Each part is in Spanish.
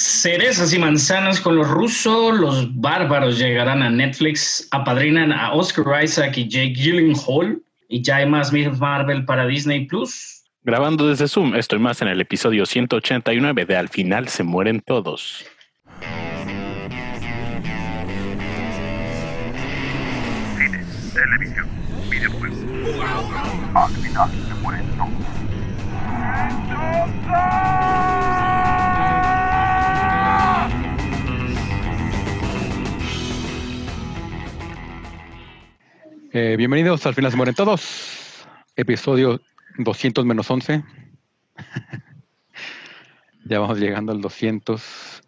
Cerezas y manzanas con los rusos, los bárbaros llegarán a Netflix, apadrinan a Oscar Isaac y Jake Gyllenhaal y ya hay más Marvel para Disney Plus. Grabando desde Zoom, estoy más en el episodio 189 de Al final se mueren todos. Cine, televisión, videojuegos. Al final se mueren todos. Eh, bienvenidos al final se mueren todos. Episodio 200 menos 11. ya vamos llegando al 200.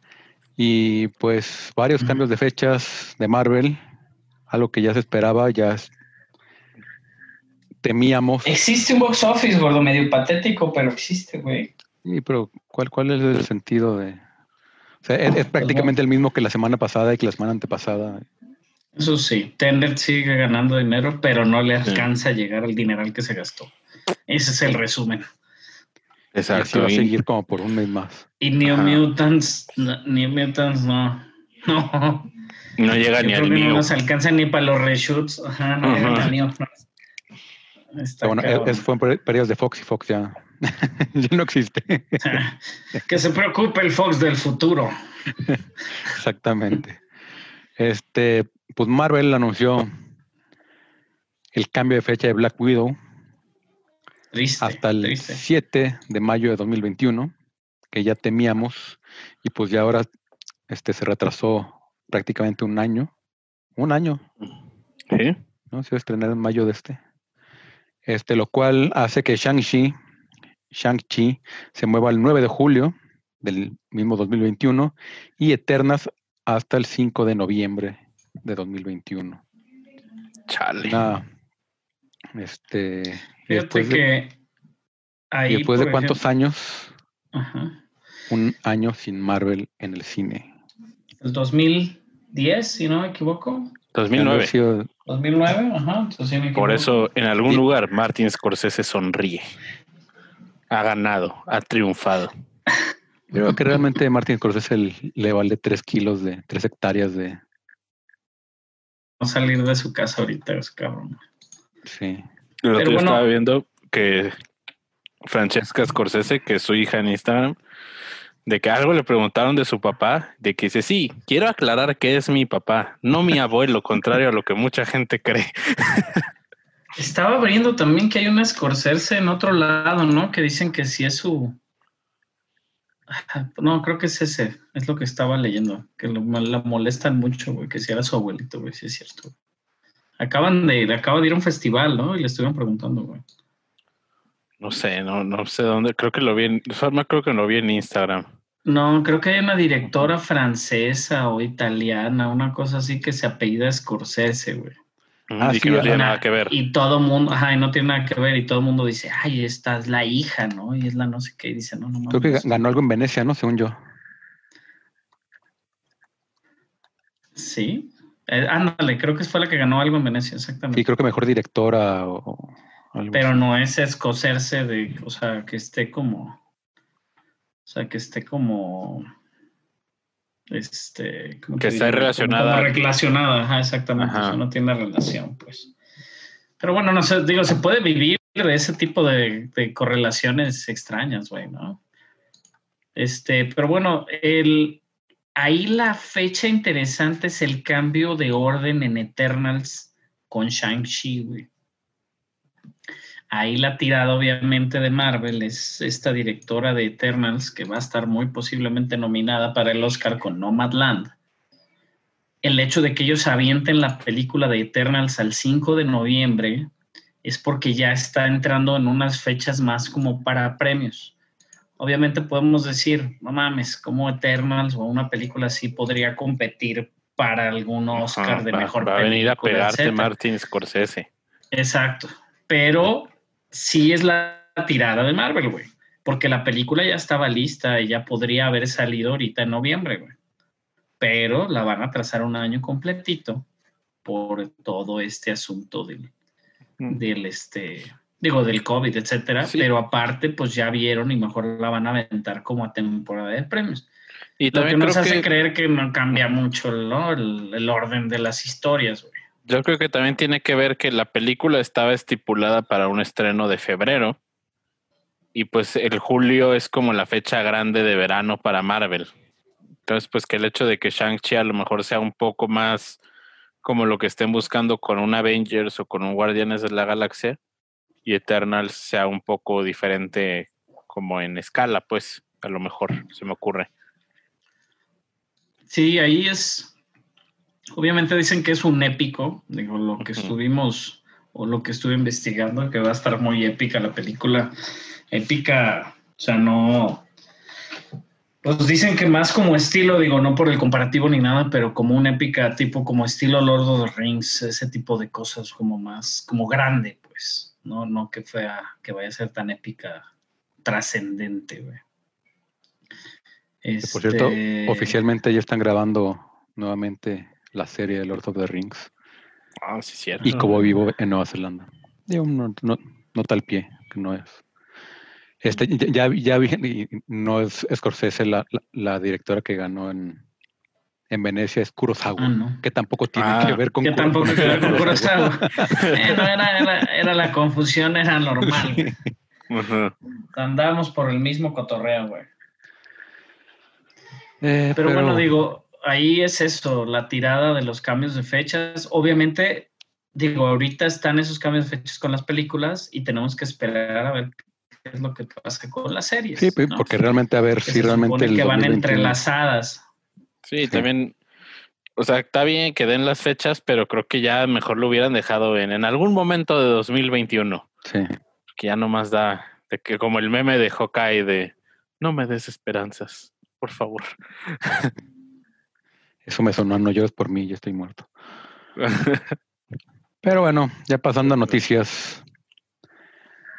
Y pues varios cambios de fechas de Marvel. Algo que ya se esperaba, ya temíamos. Existe un box office, gordo, medio patético, pero existe, güey. Sí, pero ¿cuál, ¿cuál es el sentido de...? O sea, es, es prácticamente el mismo que la semana pasada y que la semana antepasada. Eso sí, Tenet sigue ganando dinero, pero no le Sí. alcanza a llegar al dineral que se gastó. Ese es el resumen. Así Exacto. va a y- seguir como por un mes más. Y New Ajá. Mutants, no, New Mutants no. No. No llega Yo ni creo al que no nos alcanza ni para los reshoots. Ajá, no Ajá. llega ni mío. Está bueno, cabrón. eso fue en per- periodos de Fox y Fox ya, ya no existe. que se preocupe el Fox del futuro. Exactamente. Este, pues Marvel anunció el cambio de fecha de Black Widow Triste. hasta el triste. 7 de mayo de 2021, que ya temíamos, y pues ya ahora este, se retrasó prácticamente un año. Un año, Sí. ¿no? Se va a estrenar en mayo de este. Este, lo cual hace que Shang-Chi, Shang-Chi se mueva el 9 de julio del mismo 2021 y Eternas hasta el 5 de noviembre de 2021. Chale. Una, este, y Fíjate después de, que ahí. y después de por cuántos ejemplo, años, Ajá. un año sin Marvel en el cine. El 2010, si no me equivoco. Ya no ha 2009. sido- 2009, ajá. entonces sí me Por eso, en algún Sí. lugar, Martin Scorsese sonríe. Ha ganado, ha triunfado. Yo creo que realmente Martin Scorsese le vale 3 kilos de 3 hectáreas de. No salir de su casa ahorita, es cabrón. Sí. Lo Pero que bueno. estaba viendo que Francesca Scorsese, que es su hija en Instagram, de que algo le preguntaron de su papá, de que dice, sí, quiero aclarar que es mi papá, no mi abuelo, contrario a lo que mucha gente cree. Estaba viendo también que hay una Scorsese en otro lado, ¿no? Que dicen que sí es su. No, creo que es ese. Es lo que estaba leyendo. Que lo, la molestan mucho, güey. Que si era su abuelito, güey. Sí es cierto. Acaban de, le acaba de ir a un festival, ¿no? Y le estuvieron preguntando, güey. No sé, no, no sé dónde, creo que lo vi en, creo que lo vi en Instagram. No, creo que hay una directora francesa o italiana, una cosa así que se apellida Scorsese, güey. Ah, y que no tiene nada que ver. Y todo mundo, ajá, y no tiene nada que ver, y todo el mundo dice, ay, esta es la hija, ¿no? Y es la no sé qué, y dice, no, no Creo que ganó algo en Venecia, ¿no? Según yo. Sí. Eh, ándale, creo que fue la que ganó algo en Venecia, exactamente. Sí, creo que mejor directora o, o algo Pero así. no es escocerse de, o sea, que esté como, o sea, que esté como, este, ¿cómo Que? Como- relacionada. como relacionada, ajá, exactamente, Ajá. o sea, no tiene relación, pues. Pero bueno, no sé, digo, se puede vivir de ese tipo de, de correlaciones extrañas, güey, ¿no? Este, pero bueno, el, ahí la fecha interesante es el cambio de orden en Eternals con Shang-Chi, güey. Ahí la tirada, obviamente, de Marvel es esta directora de Eternals que va a estar muy posiblemente nominada para el Oscar con Nomadland. El hecho de que ellos avienten la película de Eternals al 5 de noviembre es porque ya está entrando en unas fechas más como para premios. Obviamente podemos decir, no mames, como Eternals o una película así podría competir para algún Oscar Ajá, de va- mejor va a venir a película, pegarte etcétera. Martin Scorsese. Exacto. Pero sí es la tirada de Marvel, güey. Porque la película ya estaba lista y ya podría haber salido ahorita en noviembre, güey. Pero la van a trazar un año completito por todo este asunto del, del este, digo, del COVID, etcétera. Sí. Pero aparte, pues ya vieron y mejor la van a aventar como a temporada de premios. Y Lo que nos creo hace que, creer que no cambia mucho ¿no? el, el orden de las historias, güey. Yo creo que también tiene que ver que la película estaba estipulada para un estreno de febrero. Y pues el julio es como la fecha grande de verano para Marvel. Entonces, pues que el hecho de que Shang-Chi a lo mejor sea un poco más como lo que estén buscando con un Avengers o con un Guardianes de la Galaxia y Eternals sea un poco diferente como en escala, pues a lo mejor se me ocurre. Sí, ahí es. Obviamente dicen que es un épico. Digo, lo que estuvimos o lo que estuve investigando, que va a estar muy épica la película. Épica, o sea, no. Pues dicen que más como estilo, digo, no por el comparativo ni nada, pero como una épica tipo como estilo Lord of the Rings, ese tipo de cosas como más, como grande, pues. No, no que fue que vaya a ser tan épica, trascendente, güey. Por cierto, Este- oficialmente ya están grabando nuevamente la serie de Lord of the Rings Ah, sí, cierto. y Cobo Vivo en Nueva Zelanda. Digo, no, no, no tal pie, que no es. Este, ya, ya, vi, no es Scorsese la, la, la directora que ganó en, en Venecia, es Kurosawa, Ah, no. que tampoco tiene Ah, que ver con que tampoco con que ver con Kurosawa. Kurosawa. Eh, no, era, era, era la confusión, era normal. Ujú. Andábamos por el mismo cotorreo, güey. Eh, Pero, bueno, digo, ahí es eso, la tirada de los cambios de fechas. Obviamente, digo, ahorita están esos cambios de fechas con las películas y tenemos que esperar a ver qué es lo que pasa con las series. Sí, ¿no? porque realmente a ver si realmente el que van 2021 entrelazadas. Sí, también, o sea, está bien que den las fechas, pero creo que ya mejor lo hubieran dejado en, en algún momento de 2021, Sí. que ya no más da, de que como el meme de Hawkeye de no me des esperanzas, por favor. Eso me sonó, no llores por mí, yo estoy muerto. Pero bueno, ya pasando a noticias.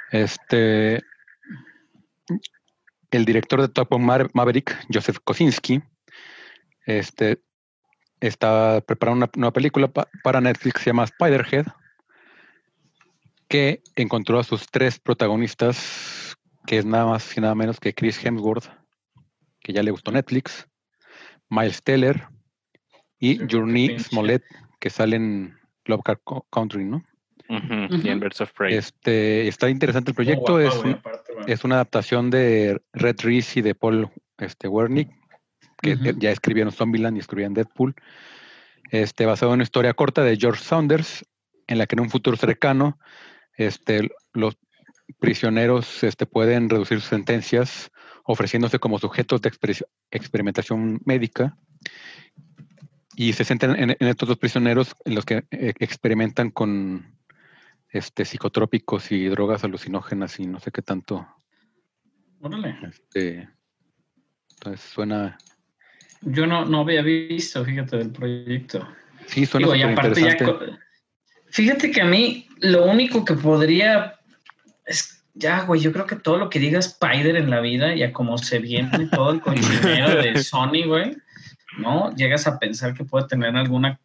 Este. El director de Top Maverick, Joseph Kosinski, este, está preparando una nueva película pa- para Netflix que se llama Spiderhead, que encontró a sus tres protagonistas, que es nada más y nada menos que Chris Hemsworth, que ya le gustó Netflix, Miles Teller y Sí, Journey. Smollett, que salen Lovecraft Co- Country, ¿no? Ujú, Ujú. Y en Birds of Prey. Este, está interesante el proyecto, Muy es, un- aparte, güey. es una adaptación de Red Reese y de Paul este, Wernick, que Ujú. ya escribieron Zombieland y escribían Deadpool. Este, basado en una historia corta de George Saunders, en la que en un futuro cercano, este, los prisioneros este, pueden reducir sus sentencias ofreciéndose como sujetos de exper- experimentación médica y se centran en, en estos dos prisioneros en los que eh, experimentan con este, psicotrópicos y drogas alucinógenas y no sé qué tanto. Órale. Este, entonces suena, Yo no, no había visto, fíjate, del proyecto. sí, suena Digo, y aparte ya... Fíjate que a mí lo único que podría... Es, ya, güey, yo creo que todo lo que diga Spider en la vida, ya como se viene todo el cochinero de Sony, güey, ¿no? Llegas a pensar que puede tener alguna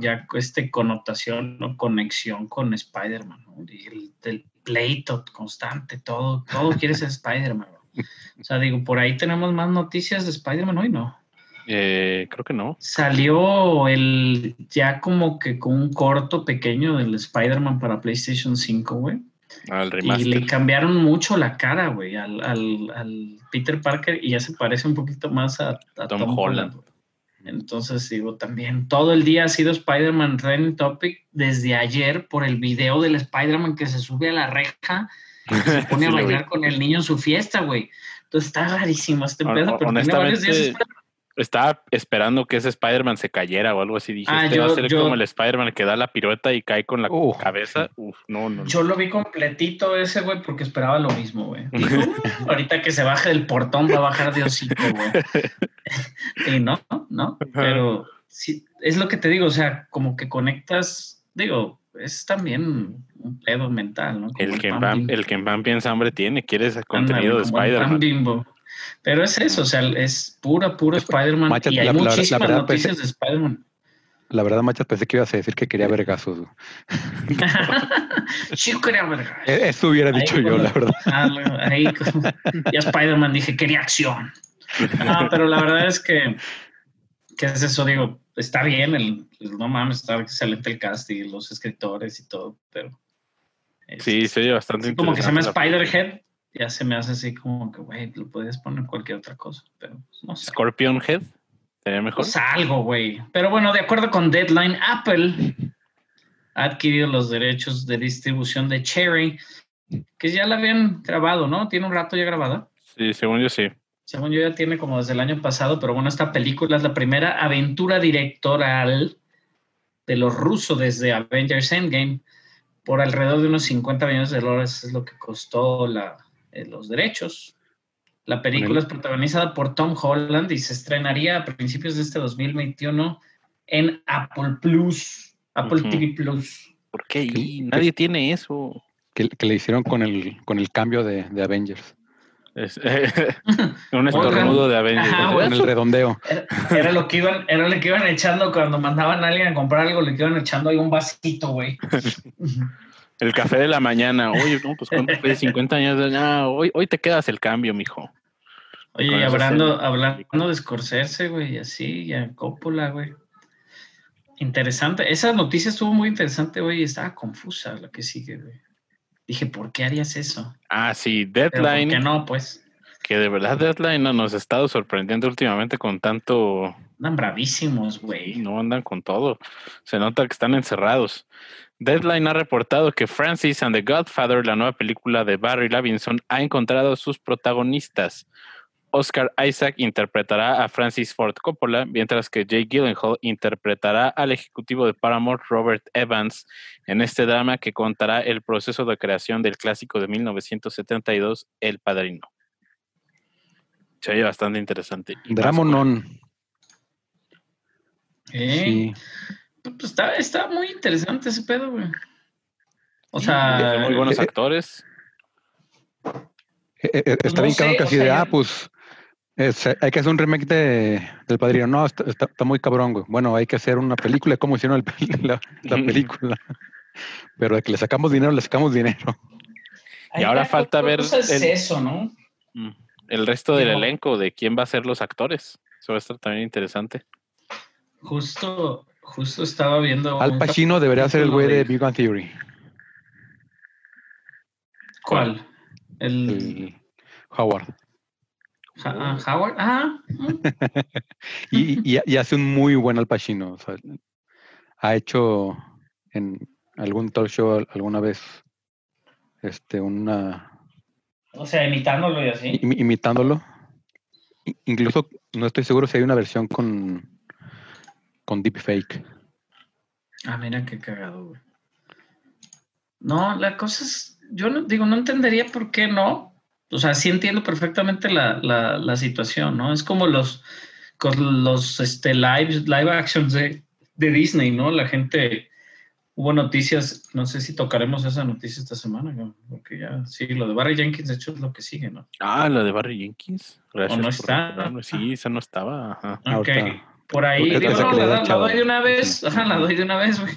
ya este connotación o conexión con Spider-Man, ¿no? El, el pleito constante, todo, todo quiere ser Spider-Man. O sea, digo, por ahí tenemos más noticias de Spider-Man hoy, ¿no? Eh, creo que no. Salió el ya como que con un corto pequeño del Spider-Man para PlayStation 5, güey. Al Y le cambiaron mucho la cara, güey, al, al- al Peter Parker y ya se parece un poquito más a, a Tom Tom, Holland. Holland. Entonces digo, también todo el día ha sido Spider-Man trending topic desde ayer por el video del Spider-Man que se sube a la reja y se pone Sí a bailar con el niño en su fiesta, güey. Entonces está rarísimo este pedo, pero tiene varios días Estaba esperando que ese Spider-Man se cayera o algo así. Dije, Ah, este va a ser yo- como el Spider-Man que da la pirueta y cae con la cabeza. Uf, no, no. no. Yo lo vi completito ese, güey, porque esperaba lo mismo, güey. "Uh, ahorita que se baje del portón va a bajar de hocico, güey. y no, no, pero sí, es lo que te digo, o sea, como que conectas, digo, es también un pedo mental, ¿no? Como El que, pan pan, el que en pan piensa hambre tiene, quiere ese Ándale, contenido de Spider-Man. Pero es eso, o sea, es pura, puro Spider-Man. Y hay la- la- la muchísimas verdad, noticias pensé- de Spider-Man. La verdad, Machas, pensé que ibas a decir que quería vergazos. sí, quería verga. E- Eso hubiera Ahí dicho yo, la verdad. Ah, ahí, ya Spider-Man dije, quería acción. No, pero la verdad es que, ¿qué es eso? Digo, está bien, el, el- no mames, está excelente el cast y los escritores y todo, pero... Sí, se oye bastante como que se llama Spider-Head, ya se me hace así como que, güey, lo puedes poner cualquier otra cosa, pero pues, no sé. Scorpion Head. ¿Sería mejor? Pues algo, güey. Pero bueno, de acuerdo con Deadline, Apple ha adquirido los derechos de distribución de Cherry, que ya la habían grabado, ¿no? Tiene un rato ya grabada. Sí, según yo sí. Según yo ya tiene como desde el año pasado, pero bueno, esta película es la primera aventura directoral de los rusos desde Avengers Endgame por alrededor de unos 50 millones de dólares es lo que costó la, los derechos. La película es protagonizada por Tom Holland y se estrenaría a principios de este 2021 en Apple Plus, Apple Ujú. TV Plus. ¿Por qué? ¿Qué- ahí? Nadie tiene eso. Que, que le hicieron con el, con el cambio de, de Avengers. Es, un estornudo de Avengers. Ajá. Con el redondeo. Era, era lo que iban, era lo que iban echando cuando mandaban a alguien a comprar algo, le iban echando ahí un vasito, güey. El café de la mañana. Oye, no, pues ¿cuánto fue? 50 años. Ah, hoy, hoy te quedas el cambio, mijo. Oye, y hablando, hablando de Scorsese, güey, y así, y a Coppola, güey. Interesante. Esa noticia estuvo muy interesante, güey, y estaba confusa la que sigue, güey. Dije, ¿por qué harías eso? Ah, sí, Pero ¿por Deadline. qué no? Pues, Que de verdad Deadline no, nos ha estado sorprendiendo últimamente con tanto. andan bravísimos, güey. No andan con todo. Se nota que están encerrados. Deadline ha reportado que Francis and the Godfather, la nueva película de Barry Levinson, ha encontrado sus protagonistas. Oscar Isaac interpretará a Francis Ford Coppola, mientras que Jake Gyllenhaal interpretará al ejecutivo de Paramount Robert Evans en este drama que contará el proceso de creación del clásico de 1972, El Padrino. Se oye bastante interesante. Dramonon. ¿Eh? Sí. Pues está, está muy interesante ese pedo, güey. O sea, muy buenos eh, eh, actores. Eh, eh, está no bien cabrón sé, que o así sea, de, ah, pues es- hay que hacer un remake de, del Padrino. No, está, está- está muy cabrón, güey. Bueno, hay que hacer una película de cómo hicieron el la, la película. Pero de que le sacamos dinero, le sacamos dinero. Y ahora falta ver es el- eso, ¿no? Mm. El resto del elenco, de quién va a ser los actores. Eso va a estar también interesante. Justo, justo estaba viendo. Al Pacino debería ser el güey de Big Bang Theory. ¿Cuál? El, El Howard. Ah, Howard. Ah. Y, y- y hace un muy buen Al Pacino. o sea, ha hecho en algún talk show al- alguna vez este una o sea, imitándolo y así. imi- imitándolo. Incluso no estoy seguro si hay una versión con con deepfake. Ah, mira qué cagado, güey. No, la cosa es, yo no, digo, no entendería por qué no. O sea, sí entiendo perfectamente la, la, la situación, ¿no? Es como los, con los este, live, live actions de, de Disney, ¿no? La gente, hubo noticias, no sé si tocaremos esa noticia esta semana, ¿no? porque ya, sí, lo de Barry Jenkins, de hecho, es lo que sigue, ¿no? Ah, la de Barry Jenkins. Gracias no por está? recordarme. Sí, esa no estaba. Ajá. Ok, Ahorita- por ahí, digo, no, la, doy de una vez, la doy de una vez, güey.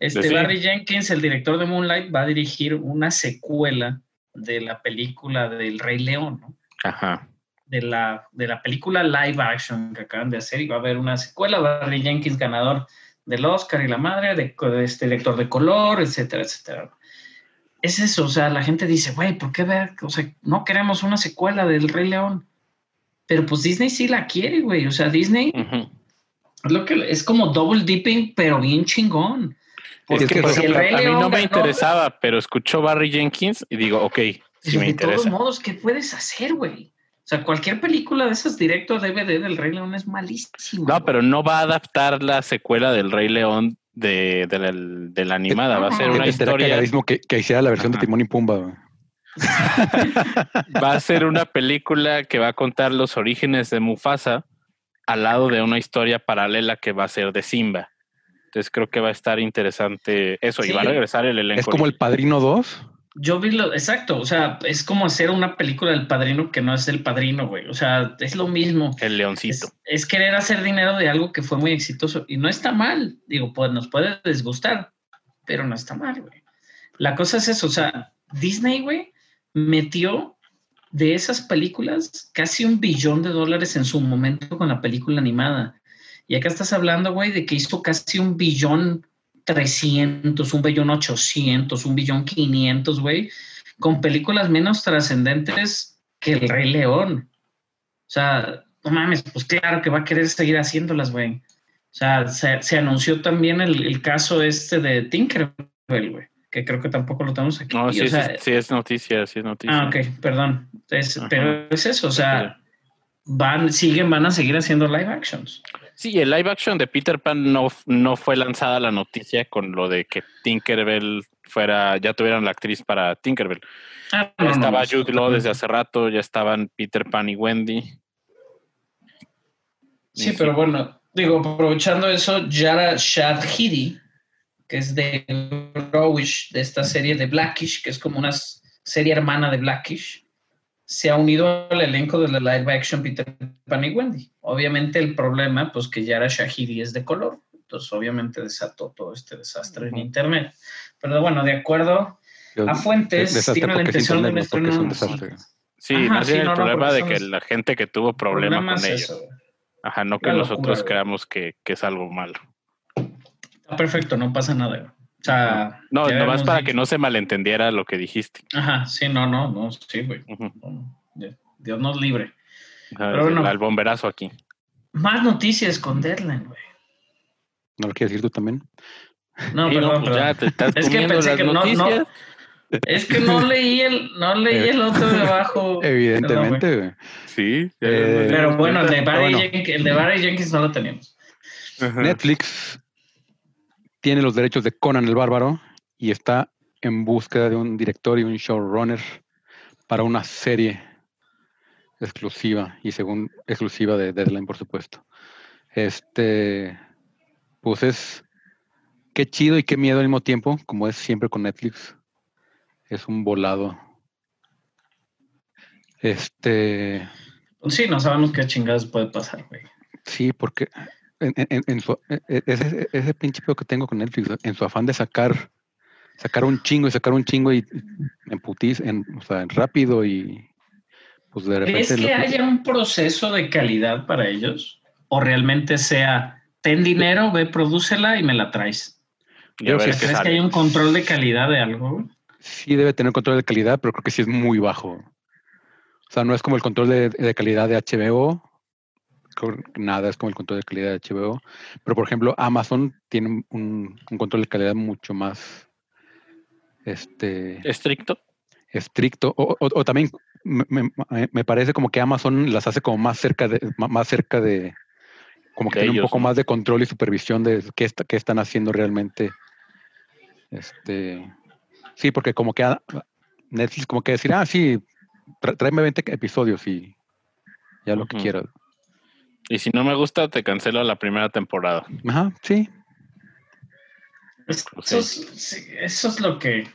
Este Sí. Barry Jenkins, el director de Moonlight, va a dirigir una secuela de la película del Rey León, ¿no? Ajá. De la, de la película live action que acaban de hacer y va a haber una secuela. Barry Jenkins, ganador del Oscar y la madre, de, de este director de color, etcétera, etcétera. Es eso, o sea, la gente dice, güey, ¿por qué ver? O sea, no queremos una secuela del Rey León. Pero pues Disney sí la quiere, güey. O sea, Disney es lo que es como double dipping, pero bien chingón. Es que, por ejemplo, a mí no me ganó, interesaba, pero escuchó Barry Jenkins y digo, ok, sí me de todos interesa. modos, ¿qué puedes hacer, güey? O sea, cualquier película de esas directo a DVD del Rey León es malísimo. No, pero no va a adaptar la secuela del Rey León de, de la, de la animada. Va a ser una Estaría historia. que, que hiciera la versión Ajá. de Timón y Pumba. güey. Va a ser una película que va a contar los orígenes de Mufasa al lado de una historia paralela que va a ser de Simba. Entonces creo que va a estar interesante eso y Sí. va a regresar el elenco. Es como el Padrino 2. Yo vi lo, exacto, o sea, es como hacer una película del padrino que no es el padrino, güey. O sea, es lo mismo. el leoncito. Es, es querer hacer dinero de algo que fue muy exitoso y no está mal. Digo, pues nos puede desgustar, pero no está mal, güey. La cosa es eso, o sea, Disney, güey, metió de esas películas, casi un billón de dólares en su momento con la película animada. Y acá estás hablando, güey, de que hizo casi un billón 300, un billón 800, un billón 500, güey, con películas menos trascendentes que El Rey León. O sea, no mames, pues claro que va a querer seguir haciéndolas, güey. O sea, se, anunció también el, caso este de Tinkerbell, güey, que creo que tampoco lo tenemos aquí. No, sí, es noticia, sí es noticia. Ah, ok, perdón. pero es eso, o sea, van, siguen, van a seguir haciendo live actions. Sí, el live action de Peter Pan no, no fue lanzada la noticia con lo de que Tinkerbell fuera, ya tuvieran la actriz para Tinkerbell. Ah, ya estaba Jude Law desde hace rato, ya estaban Peter Pan y Wendy. Sí, pero bueno, digo, aprovechando eso, Yara Shahidi, que es de Rowish, de esta serie de Blackish, que es como una serie hermana de Blackish, se ha unido al elenco de la live action Peter Pan y Wendy. Obviamente el problema, pues que Yara Shahidi es de color, entonces obviamente desató todo este desastre en internet. Pero bueno, de acuerdo a fuentes, tiene la intención de un Sí, más bien el problema de que la gente que tuvo problema con ellos. Ajá, no que nosotros creamos que, es algo malo. Está perfecto, no pasa nada. O sea, no, nomás para que no se malentendiera lo que dijiste. Ajá, sí, no, no, no, sí, güey. Dios nos libre. Pero bueno, al bomberazo aquí. Más noticias con Deadline, güey. ¿No lo quieres decir tú también? No, perdón, pues Ya te estás es que pensé que no, no, es que no leí el, no leí el otro de abajo. Evidentemente, güey. Sí. Eh, pero bueno, el de, Barry Jenkins, el de Barry Jenkins no lo tenemos. Netflix tiene los derechos de Conan el Bárbaro y está en búsqueda de un director y un showrunner para una serie exclusiva y según exclusiva de Deadline, por supuesto. Este, pues es qué chido y qué miedo al mismo tiempo, como es siempre con Netflix. Es un volado. Este. Sí, no sabemos qué chingadas puede pasar, güey. Sí, porque en, en, su, e, e, ese, ese pinche que tengo con Netflix, en su afán de sacar, sacar un chingo y sacar un chingo y en putis, en, o sea, rápido y pues de repente. ¿Crees que haya un proceso de calidad para ellos? ¿O realmente sea, ten dinero, ve, prodúcela y me la traes? ¿Crees que hay un control de calidad de algo? Sí debe tener control de calidad, pero creo que sí es muy bajo. O sea, no es como el control de, calidad de HBO. Nada es como el control de calidad de HBO. Pero, por ejemplo, Amazon tiene un, control de calidad mucho más este, estricto. Estricto. O, también me, parece como que Amazon las hace como más cerca de, más cerca de, como que tiene un poco más de control y supervisión de qué, qué están haciendo realmente. Este, sí, porque como que Netflix como que decir, ah, sí, tráeme 20 episodios y ya lo que quieras. Y si no me gusta, te cancelo la primera temporada. Ajá, sí. Eso es, eso es, lo que,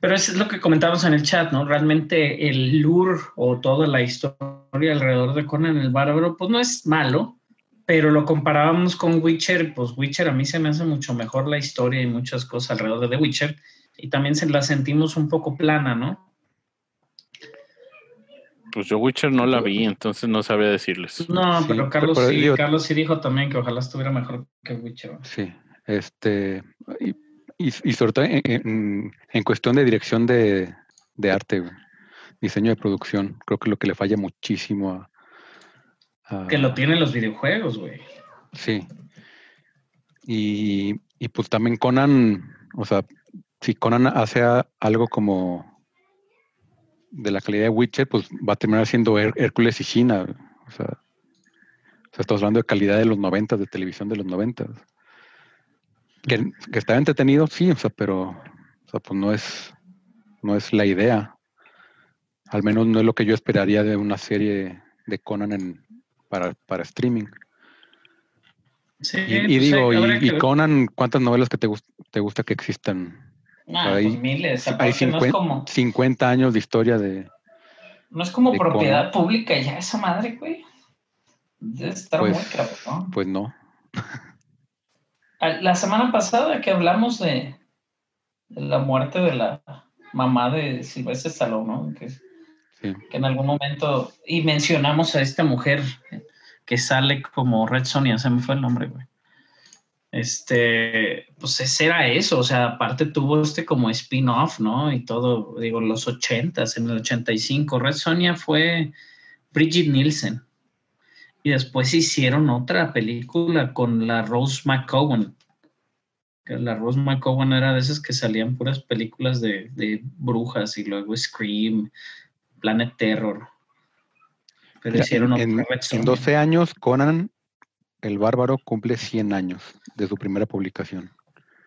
pero eso es lo que comentamos en el chat, ¿no? Realmente el lure o toda la historia alrededor de Conan el Bárbaro, pues no es malo, pero lo comparábamos con Witcher, pues Witcher a mí se me hace mucho mejor la historia y muchas cosas alrededor de The Witcher, y también se la sentimos un poco plana, ¿no? Pues yo Witcher no la vi, entonces no sabía decirles. No, pero Carlos sí, Carlos sí dijo también que ojalá estuviera mejor que Witcher. Sí, este, y, y, sobre todo en, cuestión de dirección de, arte, diseño de producción, creo que lo que le falla muchísimo a... que lo tienen los videojuegos, güey. Sí. Y, y pues también Conan, o sea, si Conan hace algo como de la calidad de Witcher, pues va a terminar siendo Hércules y China. O sea, estamos hablando de calidad de los 90, de televisión de los 90. Que, está entretenido, sí, o sea, pero o sea, pues no es, no es la idea. Al menos no es lo que yo esperaría de una serie de Conan en, para, para streaming. Sí, y, pues digo, y, Conan, ¿cuántas novelas que te, te gusta que existan? Hay, pues miles. hay 50, años de historia de. No es como propiedad pública ya esa madre, güey. Debe estar pues, muy cabrón. Pues no. La semana pasada que hablamos de, la muerte de la mamá de Silvestre Stallone, ¿no? Que Sí. que en algún momento, y mencionamos a esta mujer que sale como Red Sonia, se me fue el nombre, güey. Este, pues ese era eso, o sea, aparte tuvo este como spin-off, ¿no? Y todo, digo, los ochentas, en el 85, Red Sonia fue Bridget Nielsen. Y después hicieron otra película con la Rose McCowan. Que la Rose McCowan era de esas que salían puras películas de, de brujas y luego Scream, Planet Terror. Pero Mira, hicieron en, otra Red en Sonja. 12 años, Conan el Bárbaro cumple 100 años de su primera publicación,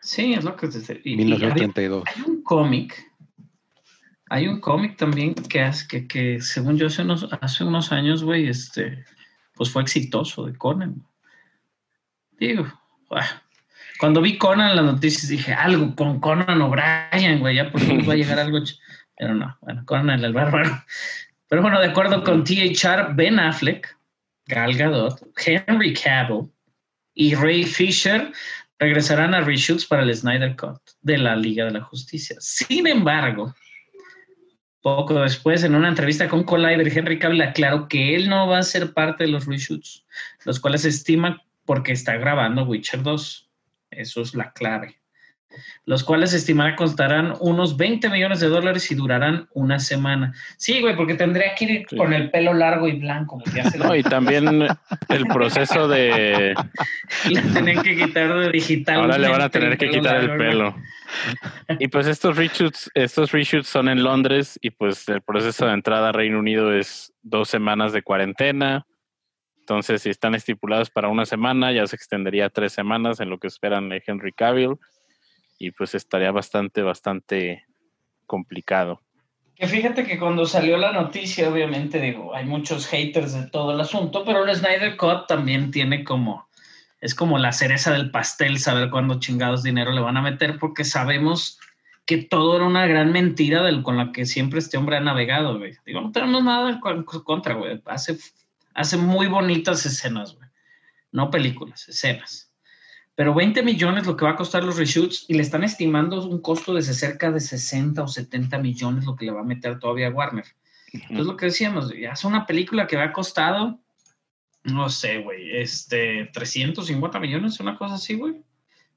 Sí, es lo que te y- y había- 1932. Hay un cómic, hay un cómic también que, que, que según yo hace unos, hace unos años, güey, este, pues fue exitoso de Conan. Digo, ah, cuando vi Conan en las noticias dije, algo con Conan O'Brien, güey, ya por fin va a llegar algo. ch-". Pero no, bueno, Conan el bárbaro. Pero bueno, de acuerdo con THR, Ben Affleck, Gal Gadot, Henry Cavill y Ray Fisher regresarán a reshoots para el Snyder Cut de la Liga de la Justicia. Sin embargo, poco después, en una entrevista con Collider, Henry Cavill aclaró que él no va a ser parte de los reshoots, los cuales se estima porque está grabando Witcher 2. Eso es la clave. Los cuales se estimará costarán unos 20 millones de dólares y durarán una semana. Sí, güey, porque tendría que ir Sí. con el pelo largo y blanco. No, y también el proceso de le tenían que quitar de digital. ahora le van a tener que quitar el pelo. Y pues estos reshoots, estos reshoots son en Londres y pues el proceso de entrada a Reino Unido es dos semanas de cuarentena. Entonces, si están estipulados para una semana, ya se extendería a tres semanas en lo que esperan de Henry Cavill. Y pues estaría bastante, bastante complicado. Que fíjate que cuando salió la noticia, obviamente, digo, hay muchos haters de todo el asunto, pero el Snyder Cut también tiene como, es como la cereza del pastel, saber cuándo chingados dinero le van a meter, porque sabemos que todo era una gran mentira del, con la que siempre este hombre ha navegado, güey. Digo, no tenemos nada contra, güey. Hace, hace muy bonitas escenas, güey. No películas, escenas. Pero 20 millones lo que va a costar los reshoots y le están estimando un costo de cerca de 60 o 70 millones lo que le va a meter todavía Warner. Entonces lo que decíamos, ya es una película que va a costado, no sé, güey, este, 350 millones, una cosa así, güey.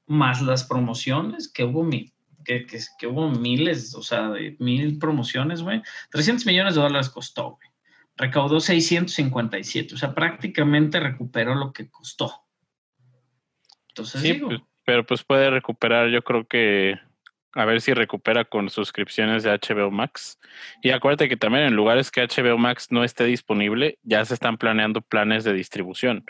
Más las promociones, que hubo, mi, que, que, que hubo miles, o sea, de mil promociones, güey. 300 millones de dólares costó, güey. Recaudó 657, o sea, prácticamente recuperó lo que costó. Entonces, Sí, digo, pues, pero pues puede recuperar, yo creo que a ver si recupera con suscripciones de HBO Max. Y acuérdate que también en lugares que HBO Max no esté disponible, ya se están planeando planes de distribución.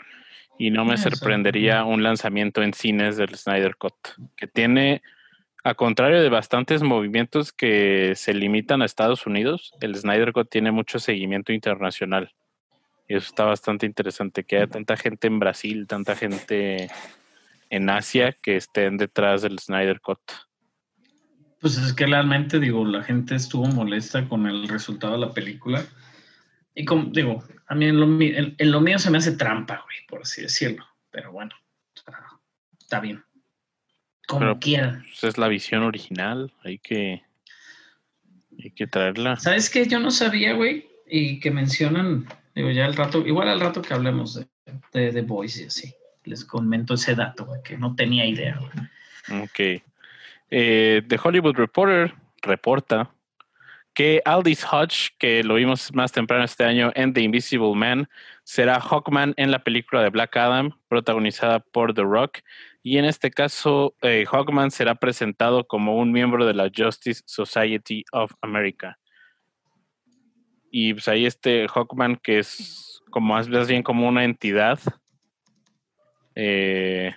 Y no me Eso. sorprendería un lanzamiento en cines del Snyder Cut, que tiene, a contrario de bastantes movimientos que se limitan a Estados Unidos, el Snyder Cut tiene mucho seguimiento internacional. Y eso está bastante interesante, que haya tanta gente en Brasil, tanta gente en Asia que estén detrás del Snyder Cut. Pues es que realmente, digo, la gente estuvo molesta con el resultado de la película. Y como, digo, a mí en lo, mi- en- en lo mío se me hace trampa, güey, por así decirlo. Pero bueno, está bien. Como Pero- quieran. Pues es la visión original, hay que, hay que traerla. ¿Sabes qué? Yo no sabía, güey, y que mencionan, digo, ya al rato, igual al rato que hablemos de, de The Voice y así, les comento ese dato, que no tenía idea. Ok. Eh, The Hollywood Reporter reporta que Aldis Hodge, que lo vimos más temprano este año en The Invisible Man, será Hawkman en la película de Black Adam, protagonizada por The Rock. Y en este caso, eh, Hawkman será presentado como un miembro de la Justice Society of America. Y pues ahí este Hawkman, que es como más bien como una entidad. Eh,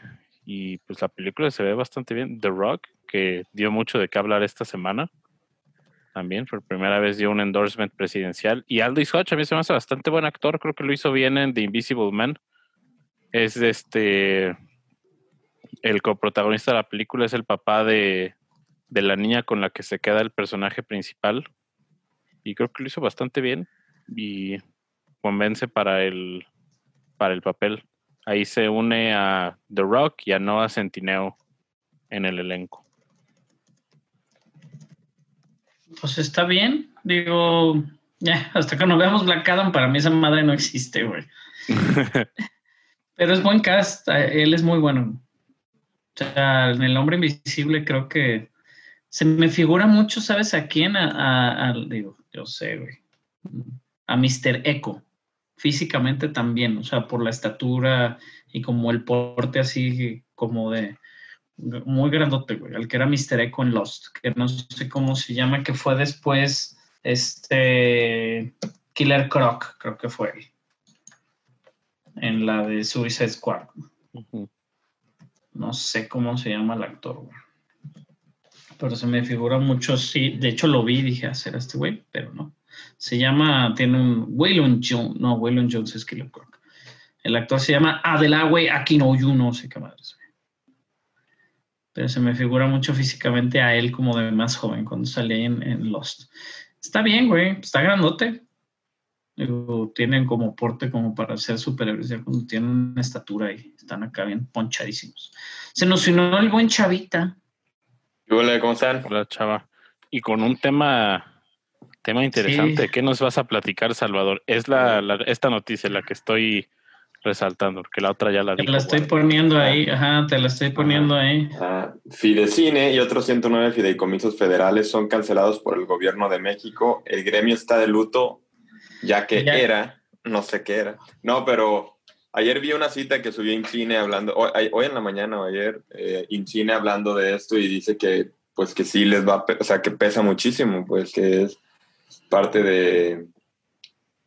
y pues la película se ve bastante bien. The Rock, que dio mucho de qué hablar esta semana. También por primera vez dio un endorsement presidencial. Y Aldis Hodge a mí se me hace bastante buen actor. Creo que lo hizo bien en The Invisible Man. Es este. El coprotagonista de la película es el papá de, de la niña con la que se queda el personaje principal. Y creo que lo hizo bastante bien. Y convence para el, para el papel. Ahí se une a The Rock y a Noah Centineo en el elenco. Pues está bien, digo, Ya, hasta que no veamos Black Adam, para mí esa madre no existe, güey. Pero es buen cast, eh, él es muy bueno. O sea, en El Hombre Invisible creo que se me figura mucho, ¿sabes a quién? A, a- a- digo, yo sé, güey. A Mr. Echo. Físicamente también, o sea, por la estatura y como el porte así como de muy grandote, güey, al que era Mr. Echo en Lost, que no sé cómo se llama, que fue después este Killer Croc, creo que fue él. En la de Suicide Squad. No sé cómo se llama el actor, güey. Pero se me figura mucho, sí. De hecho, lo vi dije, hacer este güey, pero no. Se llama, tiene un Waylon Jones. No, Waylon Jones es Killer Croc. El actor se llama Adelawe Akinoyu, no sé qué madres. güey. Pero se me figura mucho físicamente a él como de más joven cuando salía en, en Lost. Está bien, güey. Está grandote. Digo, tienen como porte como para ser superhéroes, ya cuando tienen una estatura y están acá bien ponchadísimos. Se nos unió el buen Chavita. ¿Qué huele? ¿Cómo están? Hola, chava. Y con un tema, tema interesante. Sí. ¿Qué nos vas a platicar, Salvador? Es la, la- esta noticia la que estoy resaltando, porque la otra ya la Te dijo. la estoy Guarda. poniendo ahí, ajá, te la estoy poniendo ahí. Ah, Fidecine y otros 109 fideicomisos federales son cancelados por el gobierno de México. El gremio está de luto, ya que Ya. era, no sé qué era. No, pero ayer vi una cita que subió Incine hablando, hoy, hoy en la mañana o ayer, eh, Incine hablando de esto y dice que, pues que sí les va, o sea, que pesa muchísimo, pues que es parte de,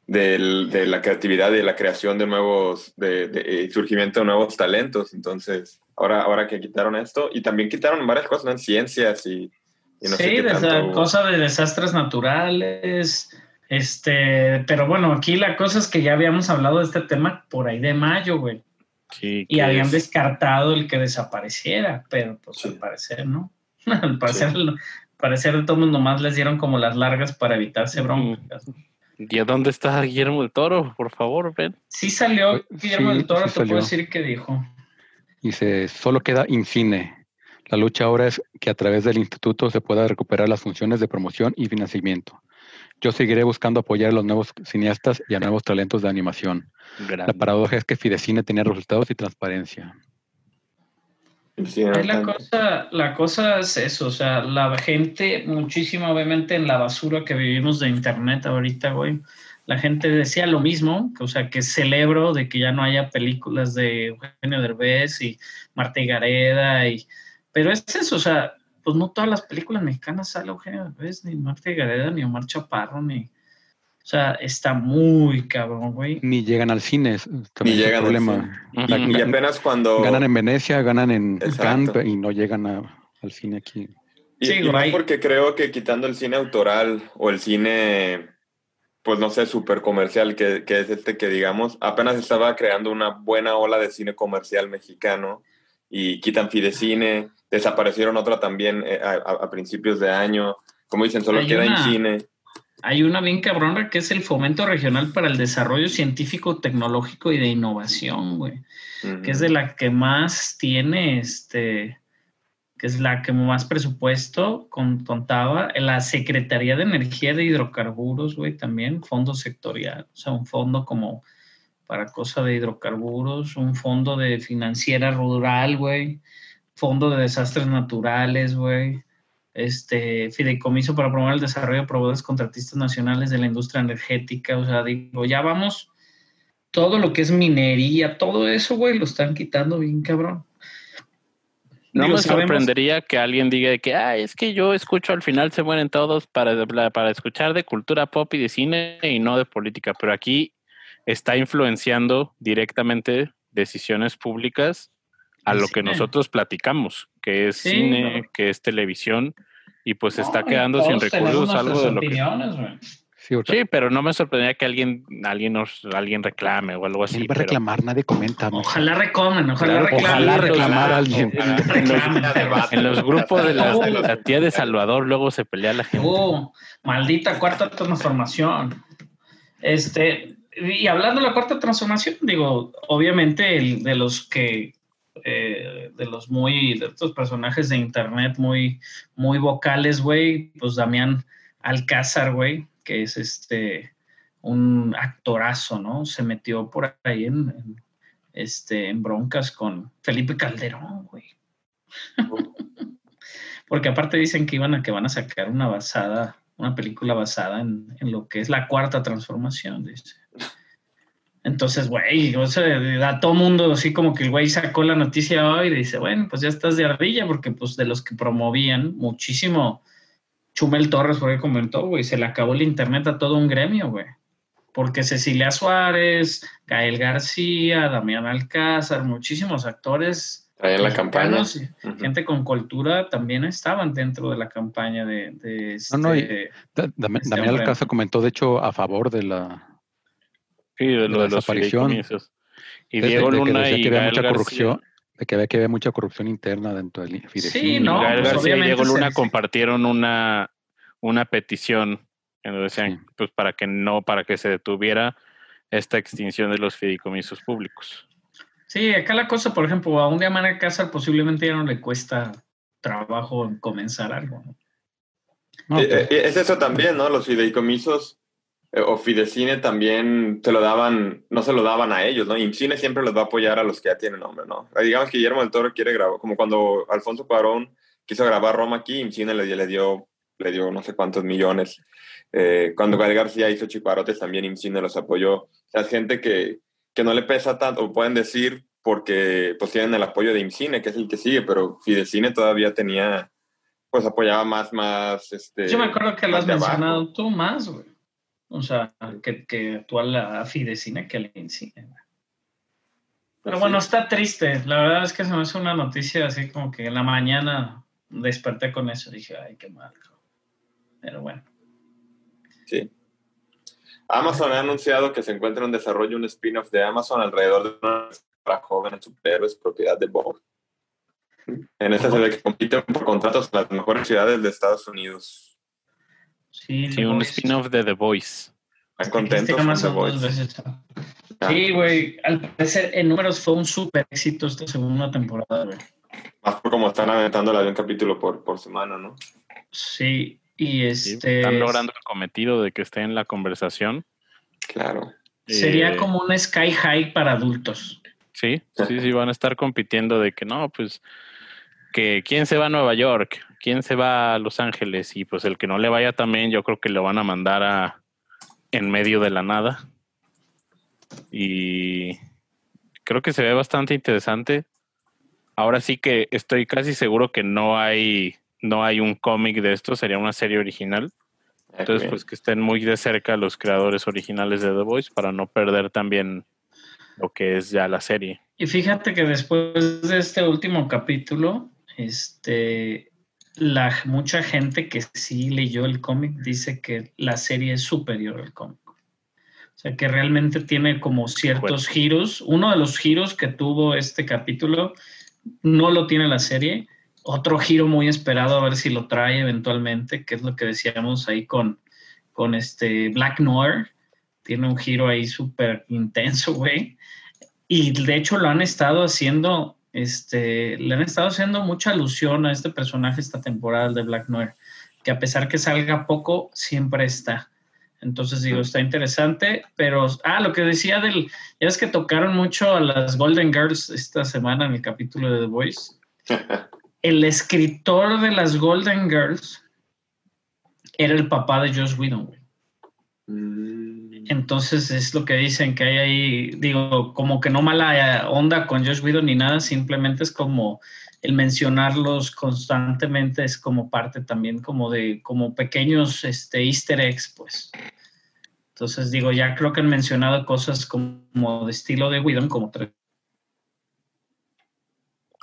de la creatividad y de la creación de nuevos, de, de- y surgimiento de nuevos talentos. Entonces, ahora, ahora que quitaron esto, y también quitaron varias cosas, ¿no? En ciencias y, y no sé sí, qué de esa tanto. cosa de desastres naturales. Este, pero bueno, aquí la cosa es que ya habíamos hablado de este tema por ahí de mayo, güey. Sí, Y habían es- descartado el que desapareciera, pero pues Sí. al parecer, ¿no? al parecer, al parecer de todos nomás les dieron como las largas para evitarse broncas. ¿Y a dónde está Guillermo del Toro? Por favor, ven. Sí salió Guillermo sí, del Toro, sí te puedo salió. decir que dijo. Dice, solo queda Incine. La lucha ahora es que a través del instituto se pueda recuperar las funciones de promoción y financiamiento. Yo seguiré buscando apoyar a los nuevos cineastas y a nuevos talentos de animación. La paradoja es que Fidecine tenía resultados y transparencia. La cosa, la cosa es eso, o sea, la gente, muchísimo obviamente en la basura que vivimos de internet ahorita, güey, la gente decía lo mismo, o sea, que celebro de que ya no haya películas de Eugenio Derbez y Marta y Gareda, y, pero es eso, o sea, pues no todas las películas mexicanas sale Eugenio Derbez, ni Marta y Gareda, ni Omar Chaparro, ni, o sea, está muy cabrón, güey. Ni llegan al cine, es el llegan al problema. Y, y apenas cuando... Ganan en Venecia, ganan en. Cannes y no llegan a- al cine aquí. Y, Sí, y güey. porque creo que quitando el cine autoral o el cine, pues no sé, súper comercial, que, que es este que digamos, apenas estaba creando una buena ola de cine comercial mexicano y quitan Fidecine, desaparecieron otra también eh, a, a- a principios de año, como dicen, solo Hay queda una- en cine. Hay una bien cabrona que es el Fomento Regional para el Desarrollo Científico, Tecnológico y de Innovación, güey. Que es de la que más tiene, este, que es la que más presupuesto con- contaba, la Secretaría de Energía de Hidrocarburos, güey, también, fondo sectorial, o sea, un fondo como para cosa de hidrocarburos, un fondo de financiera rural, güey, fondo de desastres naturales, güey, este, fideicomiso para promover el desarrollo de proveedores contratistas nacionales de la industria energética, o sea, digo, ya vamos todo lo que es minería, todo eso, güey, lo están quitando bien cabrón. No Digo, me sabemos- sorprendería que alguien diga de que, ah, es que yo escucho al final se mueren todos para, para escuchar de cultura pop y de cine y no de política, pero aquí está influenciando directamente decisiones públicas a lo que nosotros platicamos, que es Sí, cine, no. que es televisión, y pues está No, y quedando sin recursos algo de lo que... Sí, pero no me sorprendería que alguien, alguien, nos, alguien reclame o algo así. ¿Quién va a pero- reclamar? Nadie comenta. ¿no? Ojalá recomen, ojalá Claro, reclamen. Ojalá reclamar a alguien. Ojalá. En los grupos de la tía de Salvador luego se pelea la gente. Oh, maldita cuarta transformación. Este, y hablando de la cuarta transformación, digo, obviamente el de los que, eh, de los muy, de estos personajes de internet muy, muy vocales, güey, pues Damián Alcázar, güey, que es este un actorazo, ¿no? Se metió por ahí en, en, este, en broncas con Felipe Calderón, güey. Porque aparte dicen que iban a que van a sacar una basada, una película basada en, en lo que es la cuarta transformación, dice. Entonces, güey, o sea, a todo mundo así como que el güey sacó la noticia hoy y dice, bueno, pues ya estás de ardilla, porque pues de los que promovían muchísimo, Chumel Torres, por ahí comentó, güey, se le acabó el internet a todo un gremio, güey. Porque Cecilia Suárez, Gael García, Damián Alcázar, muchísimos actores. En la campaña. Gente con cultura también estaban dentro de la campaña de, de No, no, y- este- Dam- Este Damián hombre. Alcázar comentó, de hecho, a favor de la, Sí, de lo la de los desaparición. fideicomisos. Y de- Diego de que Luna y que había Gael mucha García. corrupción, de que había que había mucha corrupción interna dentro del fideicomiso. no, Gael pues, García y Diego Luna compartieron una, una petición en donde decían, Sí. pues para que no, para que se detuviera esta extinción de los fideicomisos públicos. Sí, acá la cosa, por ejemplo, a un Damián Alcázar posiblemente ya no le cuesta trabajo comenzar algo. ¿no? No, pues, eh, es eso también, ¿no? Los fideicomisos o Fidecine también te lo daban, no se lo daban a ellos, ¿no? IMCINE siempre los va a apoyar a los que ya tienen nombre, ¿no? Eh, Digamos que Guillermo del Toro quiere grabar, como cuando Alfonso Cuarón quiso grabar Roma aquí, IMCINE le, dio- le dio le dio no sé cuántos millones. Eh, cuando Gael García hizo Chicuarotes, también IMCINE los apoyó. O sea, es gente que, que no le pesa tanto, o pueden decir, porque pues tienen el apoyo de IMCINE, que es el que sigue, pero Fidecine todavía tenía, pues apoyaba más, más, este... Yo me acuerdo que lo has de abajo. mencionado tú más, güey. O sea, que, que tú a la Fidecine que al Incine. güey. Pero bueno, es. está triste. La verdad es que se me hace una noticia así como que en la mañana desperté con eso. Dije, ay, qué mal. Pero bueno. Sí. Amazon ha anunciado que se encuentra en desarrollo un spin-off de Amazon alrededor de una para jóvenes superhéroes propiedad de Vogue. En esta se ve que compiten por contratos en las mejores ciudades de Estados Unidos. Sí, un spin-off de The Voice. Están contentos con The Voice. Ah, Sí, güey. Al parecer, en números fue un súper éxito esta segunda temporada, güey. Más por como están aventándola de un capítulo por, por semana, ¿no? Sí, y Sí, este. Están logrando el cometido de que esté en la conversación. Claro. Sería Eh, como un Sky High para adultos. Sí, sí, sí, van a estar compitiendo de que no, pues, que quién se va a Nueva York, quién se va a Los Ángeles, y pues el que no le vaya también, yo creo que lo van a mandar a en medio de la nada. Y creo que se ve bastante interesante. Ahora sí que estoy casi seguro que no hay, no hay un cómic de esto, sería una serie original. Eh, Entonces, pues que estén muy de cerca los creadores originales de The Voice para no perder también lo que es ya la serie. Y fíjate que después de este último capítulo, este, la, mucha gente que sí leyó el cómic dice que la serie es superior al cómic. O sea, que realmente tiene como ciertos giros. Uno de los giros que tuvo este capítulo no lo tiene la serie. Otro giro muy esperado, a ver si lo trae eventualmente, que es lo que decíamos ahí con, con este Black Noir. Tiene un giro ahí súper intenso, güey. Y de hecho lo han estado haciendo, este, le han estado haciendo mucha alusión a este personaje esta temporada de Black Noir, que a pesar que salga poco, siempre está. Entonces digo, está interesante, pero, ah, lo que decía del, ya es que tocaron mucho a las Golden Girls esta semana en el capítulo de The Voice. El escritor de las Golden Girls era el papá de Josh Whedon. Mm, Entonces es lo que dicen que hay ahí, digo, como que no mala onda con Josh Whedon ni nada, simplemente es como el mencionarlos constantemente es como parte también como de como pequeños este easter eggs, pues. Entonces digo, ya creo que han mencionado cosas como de estilo de Whedon como tres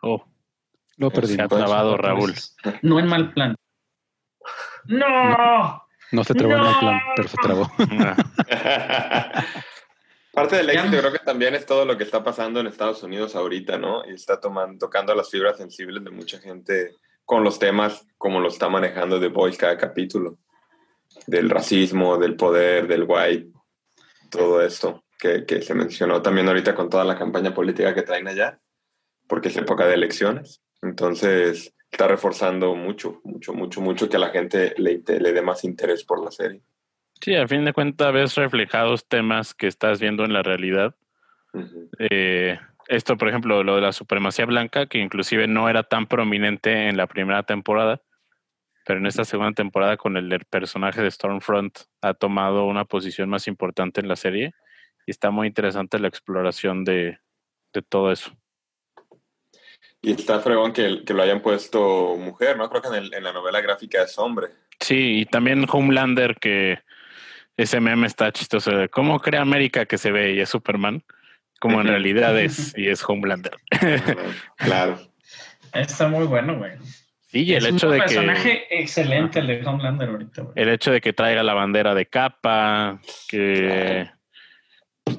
Oh, lo perdí. se ha trabado Raúl. No en mal plan. No. No se trabó en el ¡No! plan, pero se trabó. Ah, Parte del éxito creo que también es todo lo que está pasando en Estados Unidos ahorita, ¿no? Y está tomando, tocando las fibras sensibles de mucha gente con los temas como lo está manejando The Voice cada capítulo. Del racismo, del poder, del white, todo esto que, que se mencionó también ahorita con toda la campaña política que traen allá, porque es época de elecciones. Entonces está reforzando mucho, mucho, mucho, mucho que a la gente le, le dé más interés por la serie. Sí, a fin de cuentas ves reflejados temas que estás viendo en la realidad. Eh, esto, por ejemplo, lo de la supremacía blanca, que inclusive no era tan prominente en la primera temporada, pero en esta segunda temporada con el, personaje de Stormfront ha tomado una posición más importante en la serie y está muy interesante la exploración de, de todo eso. Y está fregón que, que lo hayan puesto mujer, ¿no? Creo que en, el- en la novela gráfica es hombre. Sí, y también Homelander, que ese meme está chistoso. de ¿Cómo crea América que se ve y es Superman? Como en realidad es y es Homelander. claro. Está muy bueno, güey. Sí, y el es hecho un de personaje que excelente el de Homelander ahorita, güey. el hecho de que traiga la bandera de capa, que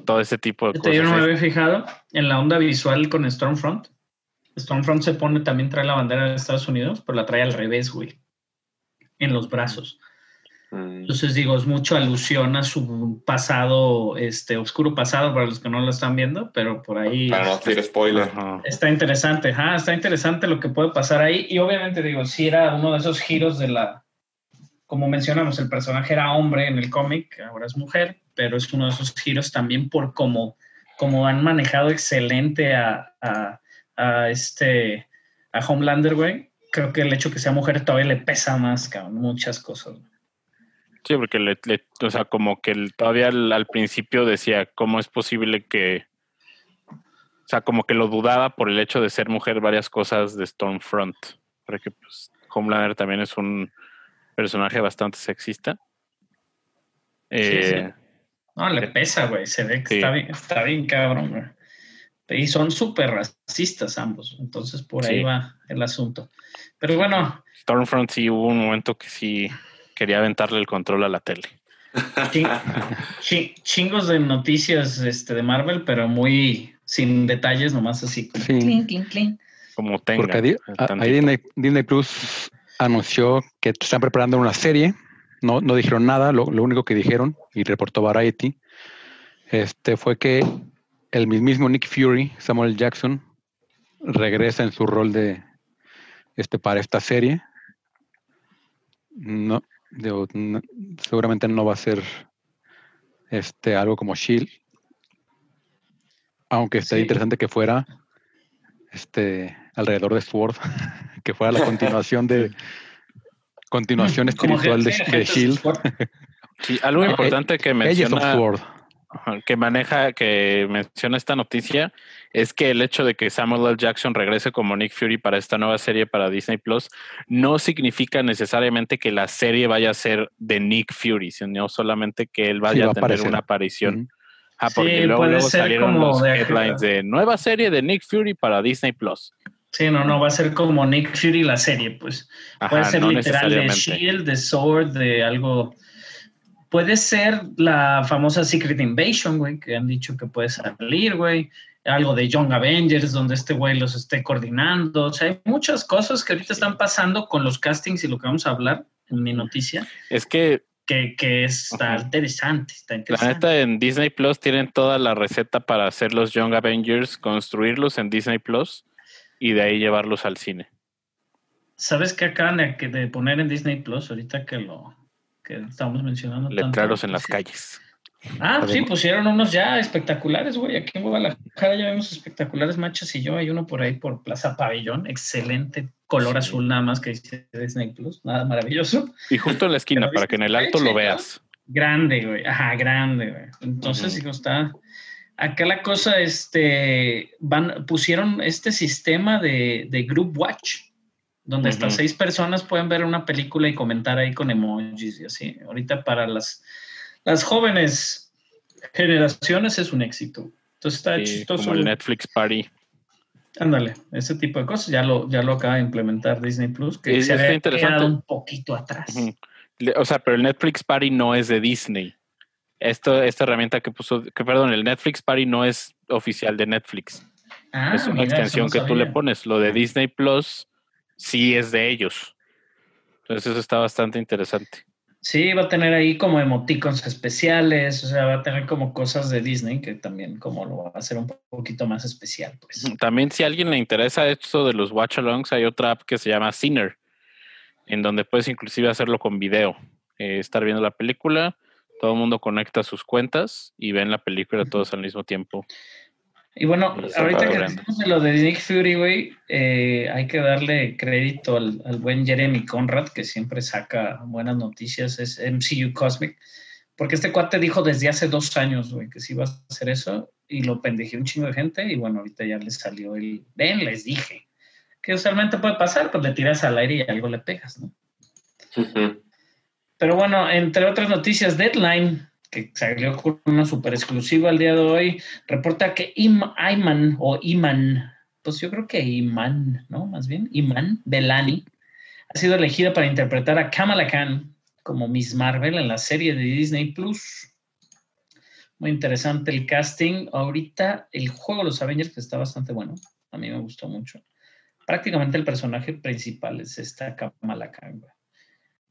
todo ese tipo de Fíjate, Yo no me cosas. había fijado en la onda visual con Stormfront. Stormfront se pone, también trae la bandera de Estados Unidos, pero la trae al revés, güey. En los brazos. Mm. Entonces digo, es mucho alusión a su pasado, este, oscuro pasado para los que no lo están viendo, pero por ahí Para no hacer spoiler. Está interesante, está interesante lo que puede pasar ahí. Y obviamente digo, si era uno de esos giros de la, como mencionamos, el personaje era hombre en el cómic, ahora es mujer, pero es uno de esos giros también por cómo, cómo han manejado excelente a, a, a este, a Homelander, güey. Creo que el hecho que sea mujer todavía le pesa más, cabrón, muchas cosas. Sí, porque le, le- o sea, como que el- todavía al, al principio decía, ¿cómo es posible que, o sea, como que lo dudaba por el hecho de ser mujer varias cosas de Stormfront, porque pues Homelander también es un personaje bastante sexista. Eh, No, le pesa, güey. Se ve que Sí. está, bien, está bien cabrón, güey. Y son súper racistas ambos. Entonces, por ahí Sí. va el asunto. Pero bueno, Stormfront sí hubo un momento que sí quería aventarle el control a la tele. chi- chi- chingos de noticias este, de Marvel, pero muy sin detalles, nomás así. como Sí. clink, clink. Como tenga. Porque ahí Disney, Disney Plus anunció que están preparando una serie. No, no dijeron nada, lo, lo único que dijeron, y reportó Variety, este, fue que el mismo Nick Fury, Samuel Jackson, regresa en su rol de este para esta serie. No, digo, no- seguramente no va a ser este algo como Shield. Aunque estaría Sí. interesante que fuera este alrededor de Sword, que fuera la continuación de continuación espiritual de, de Shield. Sí, algo Eh, importante que menciona, que maneja, que menciona esta noticia, es que el hecho de que Samuel L. Jackson regrese como Nick Fury para esta nueva serie para Disney Plus no significa necesariamente que la serie vaya a ser de Nick Fury, sino solamente que él vaya va a tener aparecer. una aparición. Ah, porque Sí, luego, puede luego ser salieron como los de- headlines de nueva serie de Nick Fury para Disney Plus. Sí, no, no, va a ser como Nick Fury la serie, pues. Puede ser no literal de. Shield, de Sword, de algo. Puede ser la famosa Secret Invasion, güey, que han dicho que puede salir, güey. Algo de Young Avengers, donde este güey los esté coordinando. O sea, hay muchas cosas que ahorita están pasando con los castings y lo que vamos a hablar en mi noticia, Es que que, que está Ajá. interesante, está La interesante. neta, en Disney Plus tienen toda la receta para hacer los Young Avengers, construirlos en Disney Plus y de ahí llevarlos al cine. ¿Sabes qué acaban de poner en Disney Plus ahorita que lo que estamos mencionando? tanto? Letreros en las calles. Ah, sí, pusieron unos ya espectaculares, güey. Aquí en Guadalajara ya vemos espectaculares machos y yo. Hay uno por ahí por Plaza Pabellón. Excelente color Sí. azul, nada más que dice Disney Plus. Nada maravilloso. Y justo en la esquina, para que en el alto lo veas. Grande, güey. Ajá, grande, güey. Entonces, Ujú. digo, está. Acá la cosa, este, van, pusieron este sistema de, de Group Watch, donde hasta Ujú. seis personas pueden ver una película y comentar ahí con emojis y así. Ahorita para las, las jóvenes generaciones es un éxito. Entonces está Sí, chistoso. como el Netflix Party. Ándale, ese tipo de cosas ya lo, ya lo acaba de implementar Disney Plus, que Es- se había quedado un poquito atrás. O sea, pero el Netflix Party no es de Disney. Esto, esta herramienta que puso, que perdón, el Netflix Party no es oficial de Netflix. Ah, es una mira, extensión no que tú le pones. Lo de Disney Plus sí es de ellos. Entonces eso está bastante interesante. Sí, va a tener ahí como emoticons especiales, o sea, va a tener como cosas de Disney que también como lo va a hacer un po- poquito más especial, pues. También si a alguien le interesa esto de los watch alongs, hay otra app que se llama Sinner, en donde puedes inclusive hacerlo con video. Eh, estar viendo la película, todo el mundo conecta sus cuentas y ven la película todos al mismo tiempo. Y bueno, ahorita que decimos de lo de Nick Fury, güey, eh, hay que darle crédito al, al buen Jeremy Conrad, que siempre saca buenas noticias, es MCU Cosmic, porque este cuate dijo desde hace dos años, güey, que sí iba a hacer eso, y lo pendejeó un chingo de gente, y bueno, ahorita ya le salió el, ven, les dije, que usualmente puede pasar, pues le tiras al aire y algo le pegas, ¿no? Pero bueno, entre otras noticias, Deadline, que salió con una super exclusiva el día de hoy, reporta que Im Ayman o Iman, pues yo creo que Iman, ¿no? Más bien, Iman Belani, ha sido elegida para interpretar a Kamala Khan como Miss Marvel en la serie de Disney Plus. Muy interesante el casting. Ahorita el juego de los Avengers, que está bastante bueno, a mí me gustó mucho. Prácticamente el personaje principal es esta Kamala Khan.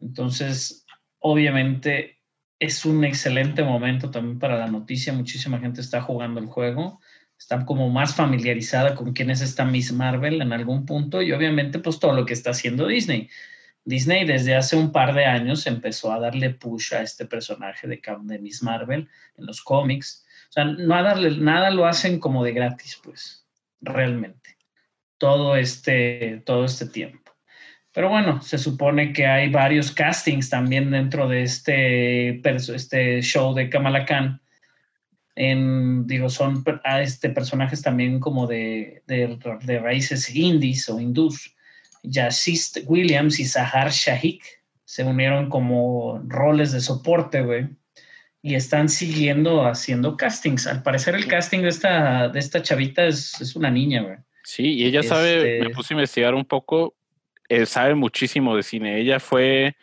Entonces, obviamente es un excelente momento también para la noticia. Muchísima gente está jugando el juego, está como más familiarizada con quién es esta Miss Marvel en algún punto y obviamente pues todo lo que está haciendo Disney. Disney desde hace un par de años empezó a darle push a este personaje de, de Miss Marvel en los cómics. O sea, nada, nada lo hacen como de gratis, pues, realmente. Todo este, todo este tiempo. Pero bueno, se supone que hay varios castings también dentro de este, este show de Kamala Khan. En, digo, son este, personajes también como de, de, de raíces indies o hindús. Yassist Williams y Sahar Shahik se unieron como roles de soporte, güey. Y están siguiendo haciendo castings. Al parecer el casting de esta, de esta chavita es, es una niña, güey. Sí, y ella sabe, Este- me puse a investigar un poco, eh, sabe muchísimo de cine. Ella fue,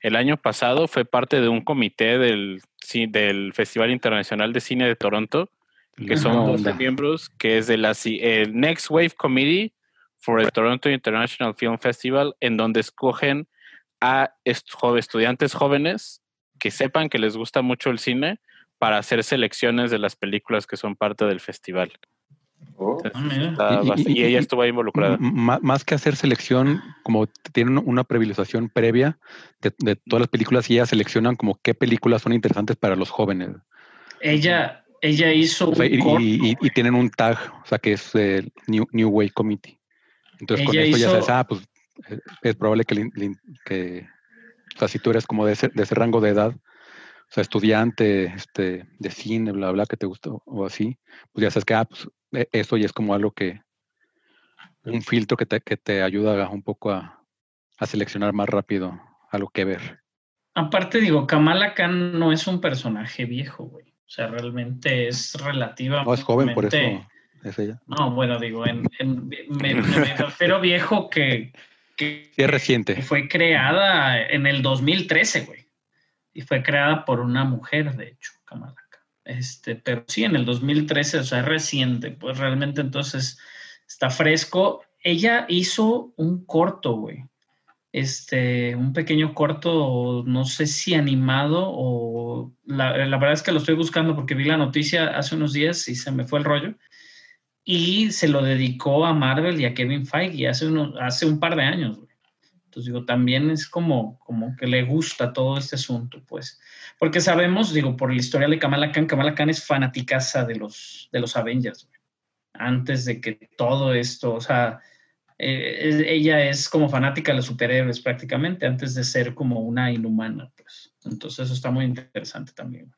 el año pasado, fue parte de un comité del, del Festival Internacional de Cine de Toronto, que son Buena 12 onda. miembros, que es de la el Next Wave Committee for the Toronto International Film Festival, en donde escogen a estudiantes jóvenes que sepan que les gusta mucho el cine para hacer selecciones de las películas que son parte del festival. Oh. Ah, Y- y- y, ella estuvo ahí involucrada. Más que hacer selección, como tienen una privilegiación previa de, de todas las películas y ellas seleccionan como qué películas son interesantes para los jóvenes. Ella, ella hizo O sea, y, un corto, y- y- y tienen un tag, o sea, que es el New, New Way Committee. Entonces, con Ella eso ya hizo- sabes, ah, pues es probable que, que, o sea, si tú eres como de ese, de ese rango de edad, o sea, estudiante este, de cine, bla, bla, que te gusta o así, pues ya sabes que, ah, pues e- eso ya es como algo que, un filtro que te, que te ayuda un poco a, a seleccionar más rápido algo que ver. Aparte, digo, Kamala Khan no es un personaje viejo, güey. O sea, realmente es relativamente. No, es joven, por eso es ella. No, bueno, digo, en, en- me, me refiero viejo que, que, Sí, es reciente. que fue creada en el 2013, güey. Y fue creada por una mujer, de hecho, Kamala. Este, pero sí, en el 2013, o sea, es reciente. Pues realmente entonces está fresco. Ella hizo un corto, güey. Este, un pequeño corto, no sé si animado o la, la verdad es que lo estoy buscando porque vi la noticia hace unos días y se me fue el rollo. Y se lo dedicó a Marvel y a Kevin Feige hace, hace un par de años, güey. Entonces digo, también es como, como que le gusta todo este asunto, pues. Porque sabemos, digo, por la historia de Kamala Khan, Kamala Khan es fanaticaza de los, de los Avengers. Antes de que todo esto, o sea, eh, ella es como fanática de los superhéroes prácticamente, antes de ser como una inhumana, pues. Entonces eso está muy interesante también.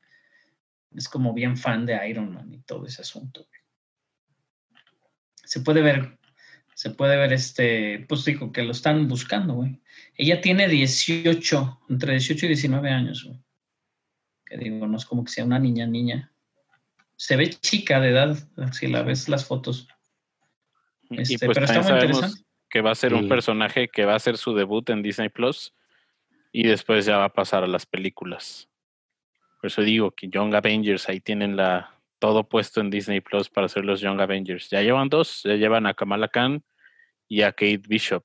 Es como bien fan de Iron Man y todo ese asunto. Se puede ver, se puede ver este, pues digo, que lo están buscando, güey. Ella tiene 18, entre 18 y 19 años, güey. Que digo, no es como que sea una niña, niña. Se ve chica de edad, si la ves las fotos. Este, y pues pero está muy interesante. que va a ser un personaje que va a hacer su debut en Disney Plus y después ya va a pasar a las películas. Por eso digo que Young Avengers ahí tienen la todo puesto en Disney Plus para hacer los Young Avengers. Ya llevan dos, ya llevan a Kamala Khan y a Kate Bishop.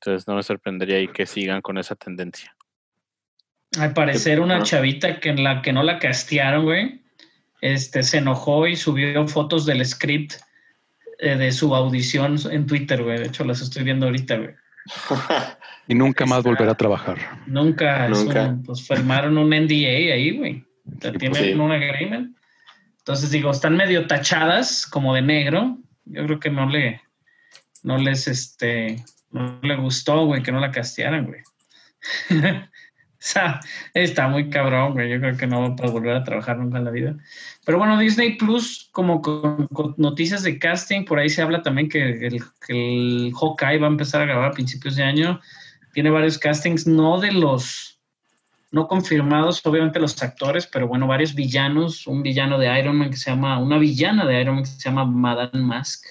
Entonces no me sorprendería ahí que sigan con esa tendencia. Al parecer una chavita que en la que no la castearon, güey, este, se enojó y subió fotos del script eh, de su audición en Twitter, güey. De hecho, las estoy viendo ahorita, güey. Y nunca más Está- volverá a trabajar. Nunca, Nunca. un- pues firmaron un NDA ahí, güey. Sea, Sí, tienen sí. un agreement. Entonces digo, están medio tachadas como de negro. Yo creo que no le, no les, este, no le gustó, güey, que no la castearan, güey. o sea, está muy cabrón, güey. Yo creo que no va a volver a trabajar nunca en la vida. Pero bueno, Disney Plus, como con, con noticias de casting, por ahí se habla también que el, que el Hawkeye va a empezar a grabar a principios de año. Tiene varios castings, no de los, no confirmados, obviamente los actores, pero bueno, varios villanos. Un villano de Iron Man que se llama, una villana de Iron Man que se llama Madame Mask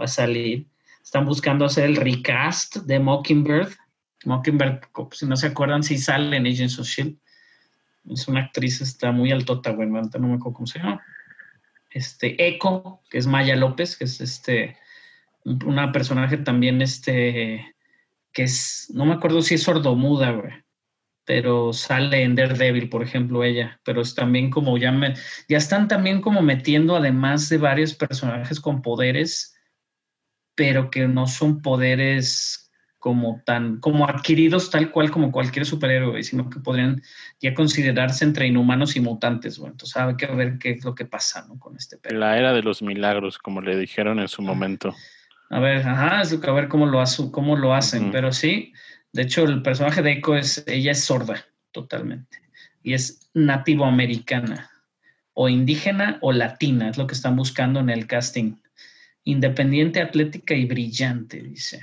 va a salir. Están buscando hacer el recast de Mockingbird. Mockingbird, si no se acuerdan, sí sale en Agents of Shield. Es una actriz, está muy altota, güey, ahorita no me acuerdo cómo se llama. Este, Echo, que es Maya López, que es este, un- una personaje también, este, que es, no me acuerdo si es sordomuda, güey, pero sale en Daredevil, por ejemplo, ella, pero es también como ya me, ya están también como metiendo además de varios personajes con poderes, pero que no son poderes como tan, como adquiridos tal cual como cualquier superhéroe, sino que podrían ya considerarse entre inhumanos y mutantes, güey. Entonces hay que ver qué es lo que pasa, ¿no? Con este pedo. La era de los milagros, como le dijeron en su momento. A ver, ajá, es lo que a ver cómo lo, cómo lo hacen, pero sí, de hecho el personaje de Echo es, ella es sorda, totalmente, y es nativo americana, o indígena o latina, es lo que están buscando en el casting. Independiente, atlética y brillante, dice.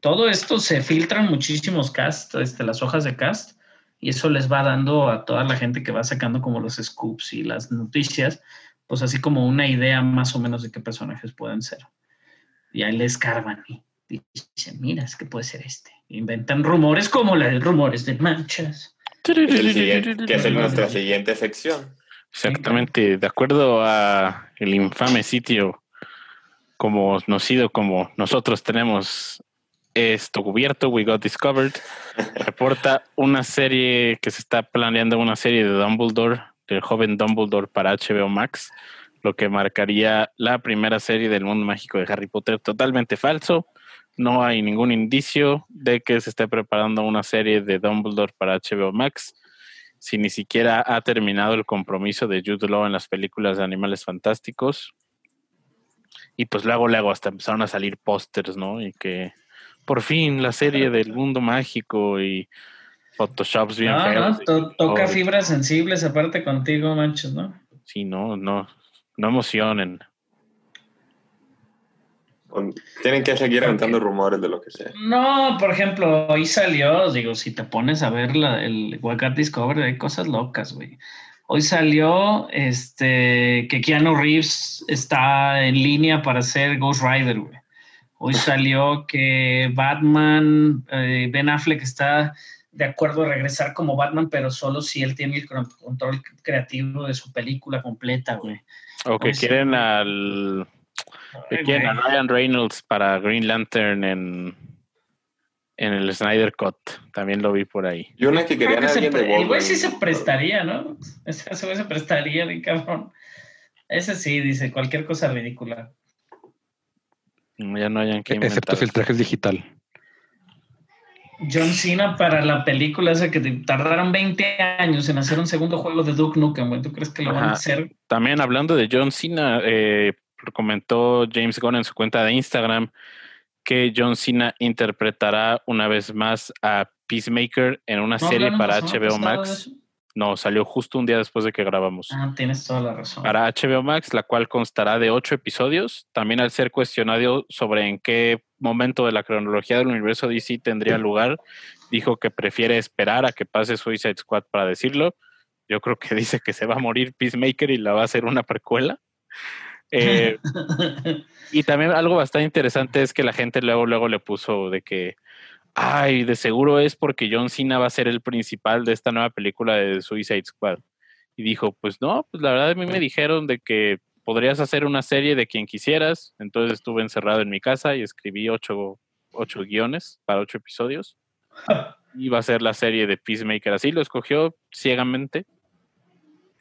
Todo esto se filtran muchísimos cast, este, las hojas de cast, y eso les va dando a toda la gente que va sacando como los scoops y las noticias, pues así como una idea más o menos de qué personajes pueden ser. Y ahí le escarban y dicen, mira, es que puede ser este. Inventan rumores como los rumores de manchas. Que es nuestra siguiente sección. Exactamente, de acuerdo a el infame sitio como conocido como nosotros tenemos esto cubierto, We Got Discovered, reporta una serie que se está planeando una serie de Dumbledore, del joven Dumbledore para HBO Max, lo que marcaría la primera serie del mundo mágico de Harry Potter, totalmente falso. No hay ningún indicio de que se esté preparando una serie de Dumbledore para HBO Max si ni siquiera ha terminado el compromiso de Jude Law en las películas de Animales Fantásticos. Y pues luego, luego hasta empezaron a salir pósters, ¿no? Y que por fin la serie del mundo mágico y Photoshops bien No, feos. no, to- toca Oh, fibras sensibles aparte contigo, manches, ¿no? Sí, no, no, no emocionen. Tienen que seguir aventando rumores de lo que sea. No, por ejemplo, hoy salió, digo, si te pones a ver la, el Wildcat Discovery, hay cosas locas, güey. Hoy salió este, que Keanu Reeves está en línea para ser Ghost Rider, güey. Hoy salió que Batman, eh, Ben Affleck está de acuerdo a regresar como Batman, pero solo si él tiene el control creativo de su película completa, güey. O que quieren al que Ay, quieren a. Ryan Reynolds para Green Lantern en, en el Snyder Cut. También lo vi por ahí. Y una que querían que alguien de pre- el güey sí Wolverine. se prestaría, ¿no? Ese güey se prestaría, bien cabrón. Ese sí, dice cualquier cosa ridícula. Ya no hayan que Excepto si el traje es digital. John Cena para la película esa que te- tardaron 20 años en hacer un segundo juego de Duke Nukem, güey. ¿Tú crees que lo van a hacer? También hablando de John Cena, eh, comentó James Gunn en su cuenta de Instagram que John Cena interpretará una vez más a Peacemaker en una ¿No serie para HBO de Max. No, salió justo un día después de que grabamos. Ah, tienes toda la razón. Para HBO Max, la cual constará de ocho episodios. También al ser cuestionado sobre en qué momento de la cronología del universo DC tendría lugar, dijo que prefiere esperar a que pase Suicide Squad para decirlo. Yo creo que dice que se va a morir Peacemaker y la va a hacer una precuela. Eh, y también algo bastante interesante es que la gente luego, luego le puso de que, ay, de seguro es porque John Cena va a ser el principal de esta nueva película de Suicide Squad. Y dijo, pues no, pues la verdad a mí me dijeron de que podrías hacer una serie de quien quisieras. Entonces estuve encerrado en mi casa y escribí ocho, ocho guiones para ocho episodios. Va a ser la serie de Peacemaker. Así lo escogió ciegamente.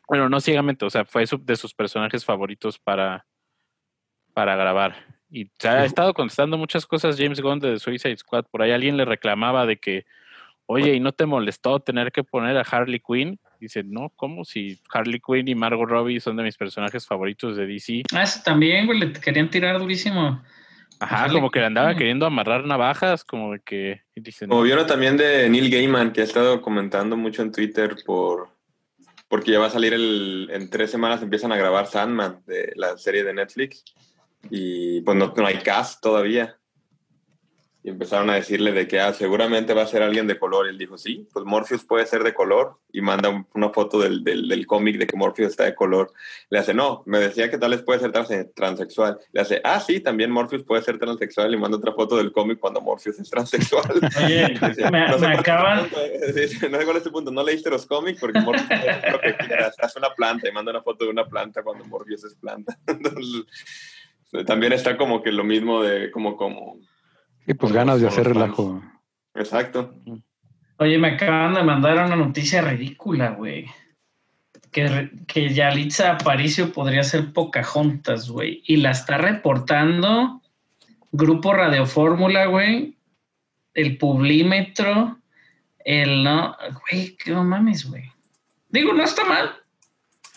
Bueno, no ciegamente, o sea, fue de sus personajes favoritos para, para grabar. Y se ha estado contestando muchas cosas James Gunn de Suicide Squad. Por ahí alguien le reclamaba de que, oye, ¿y no te molestó tener que poner a Harley Quinn? Dice, no, ¿cómo? Si Harley Quinn y Margot Robbie son de mis personajes favoritos de DC. Ah, eso también, güey, le querían tirar durísimo. Ajá, Harley como que le andaba queriendo amarrar navajas, como de que y dice, Como no, vieron también de Neil Gaiman, que ha estado comentando mucho en Twitter por porque ya va a salir el, en tres semanas empiezan a grabar Sandman, de la serie de Netflix, y pues no, no hay cast todavía. Y empezaron a decirle de que ah, seguramente va a ser alguien de color. Y él dijo, sí, pues Morpheus puede ser de color. Y manda un- una foto del, del, del cómic de que Morpheus está de color. Le hace, no, me decía que tal vez puede ser trans- transexual. Le hace, ah, sí, también Morpheus puede ser transexual. Y manda otra foto del cómic cuando Morpheus es transexual. Oye, me, no sé me acaban, punto, eh, no sé cuál es tu punto. No leíste los cómics porque Morpheus es lo que quieras. Haz una planta y manda una foto de una planta cuando Morpheus es planta. Entonces, también está como que lo mismo de como, como. Y pues ganas de hacer relajo. Exacto. oye, me acaban de mandar una noticia ridícula, güey. Que, que Yalitza Aparicio podría ser Pocahontas, güey. Y la está reportando Grupo Radio Fórmula, güey. El Publímetro. El no. Güey, que no mames, güey. Digo, no está mal.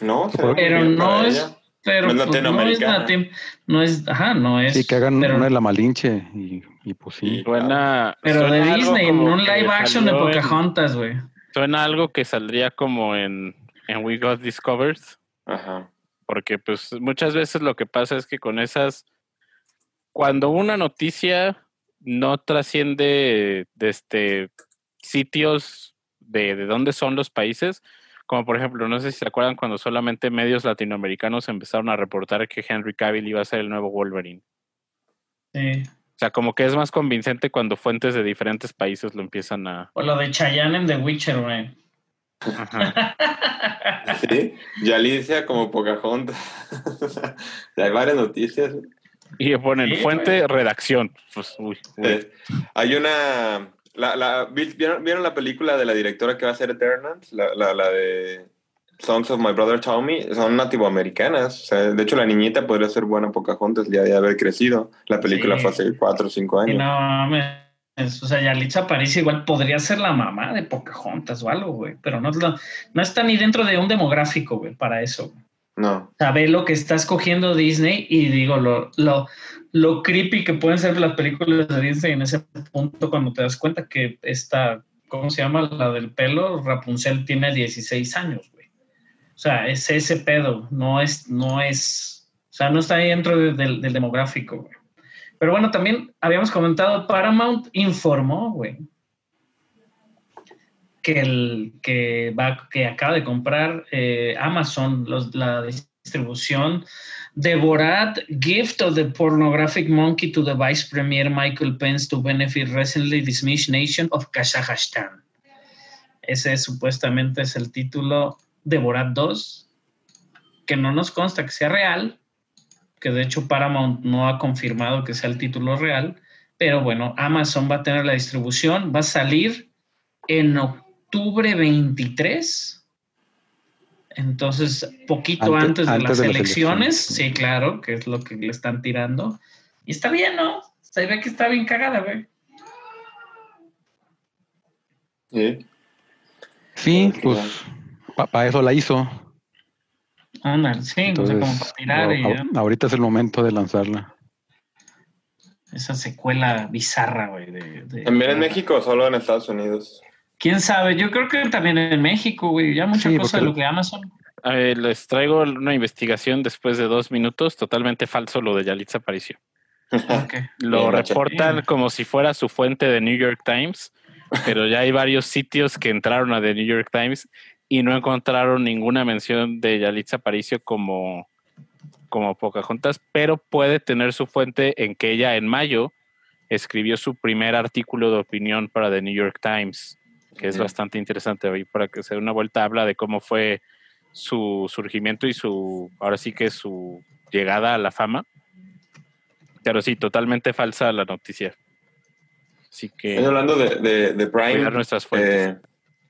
No, Pero no es. ella. Pero No es pues, es no es, ajá, no es. Sí, que hagan pero, una de la Malinche y, y pues sí. Suena, pero de suena Disney, no un live action de en- Pocahontas, güey. Suena algo que saldría como en, en We Got Discovered, Ajá. porque pues muchas veces lo que pasa es que con esas, cuando una noticia no trasciende de este sitios de, de dónde son los países, como por ejemplo, no sé si se acuerdan cuando solamente medios latinoamericanos empezaron a reportar que Henry Cavill iba a ser el nuevo Wolverine. Sí. O sea, como que es más convincente cuando fuentes de diferentes países lo empiezan a... O lo de Chayanne en The Witcher, güey. Ajá. Sí, Yalicia como Pocahontas. hay varias noticias. Y ponen Sí, fuente, redacción. Pues, uy, uy. Eh, hay una. La, la- vi- ¿vieron, vieron la película de la directora que va a ser Eternals? La, la, la de Songs of My Brother Tommy. Son nativoamericanas. O sea, de hecho, la niñita podría ser buena Pocahontas ya de haber crecido. La película Sí. fue hace 4 o 5 Y años. no mames. O sea, Yalitza Aparicio igual podría ser la mamá de Pocahontas o algo, güey. Pero no, es no está ni dentro de un demográfico, güey, para eso. güey. No. sabe lo que está escogiendo Disney y digo lo, lo, lo creepy que pueden ser las películas de Disney en ese punto cuando te das cuenta que esta, ¿cómo se llama? La del pelo, Rapunzel tiene 16 años, sea, es ese pedo, no es, no es, o sea, no está ahí dentro de- del, demográfico. Pero bueno, también habíamos comentado, Paramount informó, güey, que el que que acaba de comprar eh, Amazon la distribución de Borat Gift of the Pornographic Monkey to the Vice Premier Michael Pence to benefit recently dismissed nation of Kazakhstan. Ese supuestamente es el título de Borat 2, que no nos consta que sea real, que de hecho Paramount no ha confirmado que sea el título real, pero bueno, Amazon va a tener la distribución, va a salir en octubre 23. Entonces, poquito Ante- antes, de antes las de las elecciones, elecciones, sí, claro, que es lo que le están tirando. Y está bien, ¿no? Se ve que está bien cagada, güey. Sí. Sí, Ok, pues para eso la hizo. Ándale, sí, o sea, Entonces, como para tirar y ahorita es el momento de lanzarla. esa secuela bizarra, güey. De, de- ¿También en México o solo en Estados Unidos? ¿Quién sabe? Yo creo que también en México, güey. Ya mucha Sí, cosa de lo que Amazon. Ver, les traigo una investigación después de dos minutos, totalmente falso lo de Yalitza Aparicio. Lo Bien, reportan Bien. como si fuera su fuente de New York Times, pero ya hay varios sitios que entraron a The New York Times y no encontraron ninguna mención de Yalitza Aparicio como, como Pocahontas, pero puede tener su fuente en que ella en mayo escribió su primer artículo de opinión para The New York Times, que es bastante interesante ahí para que se dé una vuelta, habla de cómo fue su surgimiento y su, ahora sí que su llegada a la fama. Pero sí, totalmente falsa la noticia. Así que Estoy hablando de, de, de Prime. cuidar nuestras fuentes. Eh,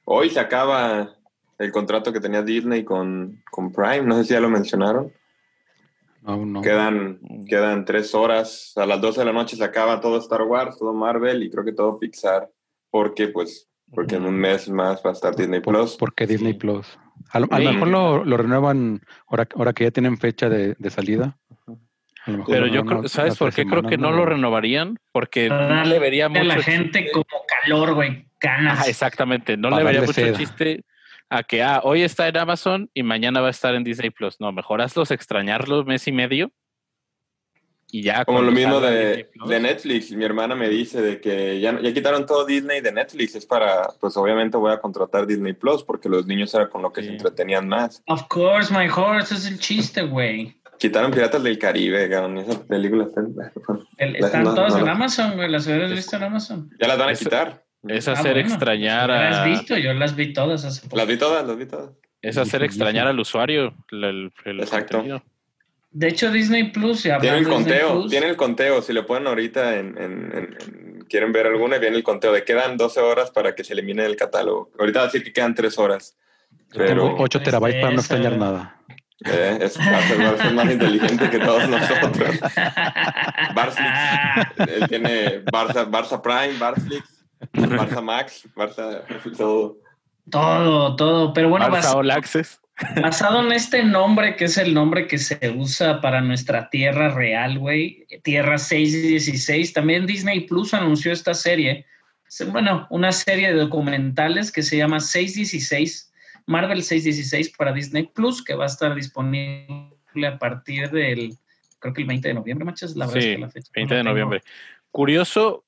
hoy se acaba el contrato que tenía Disney con, con Prime. No sé si ya lo mencionaron. Aún no. Quedan, quedan tres horas. A las 12 de la noche se acaba todo Star Wars, todo Marvel y creo que todo Pixar. Porque, pues, porque en un mes más va a estar Disney Por- Plus. porque Disney Sí. Plus. A lo, a Sí. mejor lo, lo renuevan ahora, ahora que ya tienen fecha de, de salida. A lo mejor Pero yo creo, ¿sabes por qué creo que no lo renovarían? Porque no Para le vería A mucho la gente chiste. como calor, güey, ganas. Ajá, exactamente, no Para le vería mucho seda. chiste a que ah, hoy está en Amazon y mañana va a estar en Disney Plus. No, mejor hazlos extrañarlos mes y medio. Y ya. Como lo mismo de, de Netflix. Mi hermana me dice de que ya, ya quitaron todo Disney de Netflix. Es para, pues obviamente voy a contratar Disney Plus porque los niños era con lo que Sí. se entretenían más. Of course, my horse, es el chiste, güey. Quitaron Piratas del Caribe, cabrón, esa película está- bueno, El- Están no, todas no, en no. Amazon, güey. Las hubieras visto en Amazon. ya las van a quitar. Es Ah, hacer bueno, extrañar pues, ¿Las has a. visto? Yo las vi todas hace poco. Las vi todas, las vi todas. Es hacer extrañar al usuario. el- el- el Exacto. contenido. De hecho, Disney Plus, y Tiene el conteo, Plus, tiene el conteo. Si le ponen ahorita en, en- en- en- quieren ver alguna, viene el conteo de quedan 12 horas para que se elimine el catálogo. Ahorita va a decir que quedan 3 horas. Tengo Pero 8 terabytes para no extrañar nada. eh, es, va, a ser, va a ser más inteligente que todos nosotros. Barflix. Él tiene Barça, Barça Prime, Barflix, Barça Max, Barça todo. todo, todo. Pero bueno, Barça bas- All Access. basado en este nombre, que es el nombre que se usa para nuestra tierra real, güey, Tierra 616, también Disney Plus anunció esta serie. Se- Bueno, una serie de documentales que se llama 616, Marvel 616 para Disney Plus, que va a estar disponible a partir del, creo que el 20 de noviembre, machas, la verdad Sí, es que la fecha. no 20 la de tengo. noviembre. Curioso,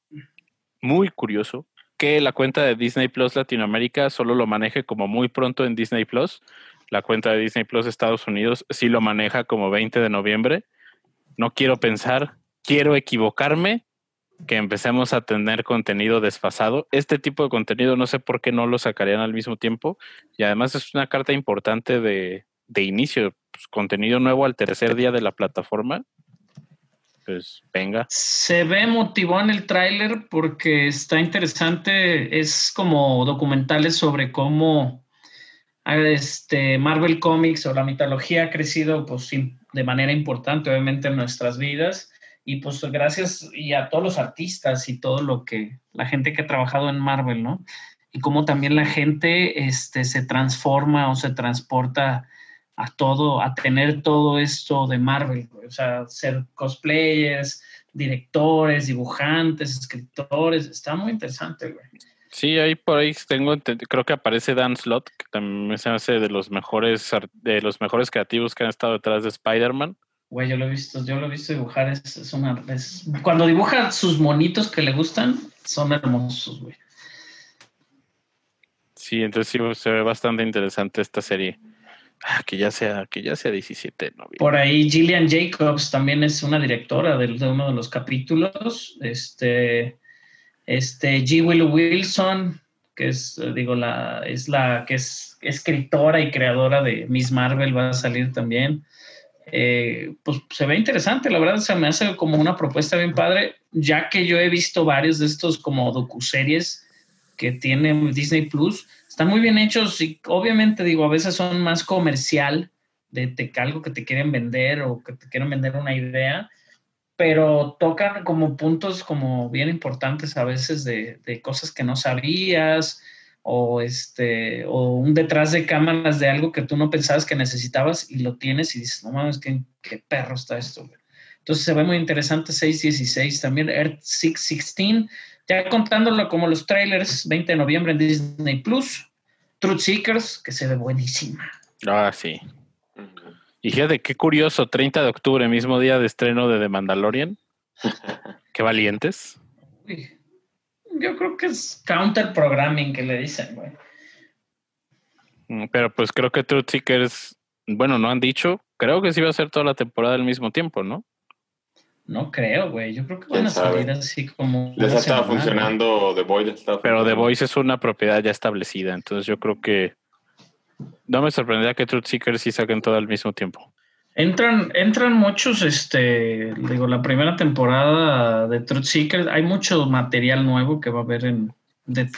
muy curioso, que la cuenta de Disney Plus Latinoamérica solo lo maneje como muy pronto en Disney Plus. La cuenta de Disney Plus Estados Unidos sí lo maneja como 20 de noviembre. No quiero pensar, quiero equivocarme, que empecemos a tener contenido desfasado. Este tipo de contenido no sé por qué no lo sacarían al mismo tiempo. Y además es una carta importante de, de inicio, pues, contenido nuevo al tercer día de la plataforma. Pues venga. Se ve motivó en el tráiler porque está interesante. Es como documentales sobre cómo este, Marvel Comics o la mitología ha crecido pues, de manera importante, obviamente, en nuestras vidas. Y pues gracias y a todos los artistas y todo lo que la gente que ha trabajado en Marvel, ¿no? Y cómo también la gente este, se transforma o se transporta a todo, a tener todo esto de Marvel, o sea, ser cosplayers, directores, dibujantes, escritores, está muy interesante, güey. Sí, ahí por ahí tengo, creo que aparece Dan Slott, que también se hace de los mejores de los mejores creativos que han estado detrás de Spider-Man. Güey, yo lo he visto, yo lo he visto dibujar, es, es una, es- cuando dibuja sus monitos que le gustan, son hermosos, güey. Sí, entonces sí se ve bastante interesante esta serie. Ah, que ya sea, que ya sea 17 de noviembre. Por ahí Gillian Jacobs también es una directora de, de uno de los capítulos. Este, este G. Willow Wilson, que es, eh, digo, la, es la que es escritora y creadora de Miss Marvel, va a salir también. Eh, pues se ve interesante, la verdad, se me hace como una propuesta bien padre, ya que yo he visto varios de estos como docuseries que tiene Disney Plus, están muy bien hechos y obviamente digo, a veces son más comercial de, que algo que te quieren vender o que te quieren vender una idea, pero tocan como puntos como bien importantes a veces de, de cosas que no sabías o este o un detrás de cámaras de algo que tú no pensabas que necesitabas y lo tienes y dices, no mames, qué, qué perro está esto. güey". Entonces se ve muy interesante 616, también Earth 616, ya contándolo como los trailers, 20 de noviembre en Disney Plus, Truth Seekers, que se ve buenísima. Ah, sí. Y fíjate qué curioso, 30 de octubre, mismo día de estreno de The Mandalorian. qué valientes. Uy, yo creo que es counter programming que le dicen, güey. Mm, Pero pues creo que Truth Seekers, bueno, no han dicho, creo que sí va a ser toda la temporada al mismo tiempo, ¿no? No creo, güey. Yo creo que van ¿Quién a sabe? salir así como. Les ha estado funcionando The estaba Pero The. Voice es una propiedad ya establecida, entonces yo creo que no me sorprendería que Truth Seekers sí saquen todo al mismo tiempo. Entran, entran muchos, este, digo, la primera temporada de Truth Seekers, hay mucho material nuevo que va a haber en de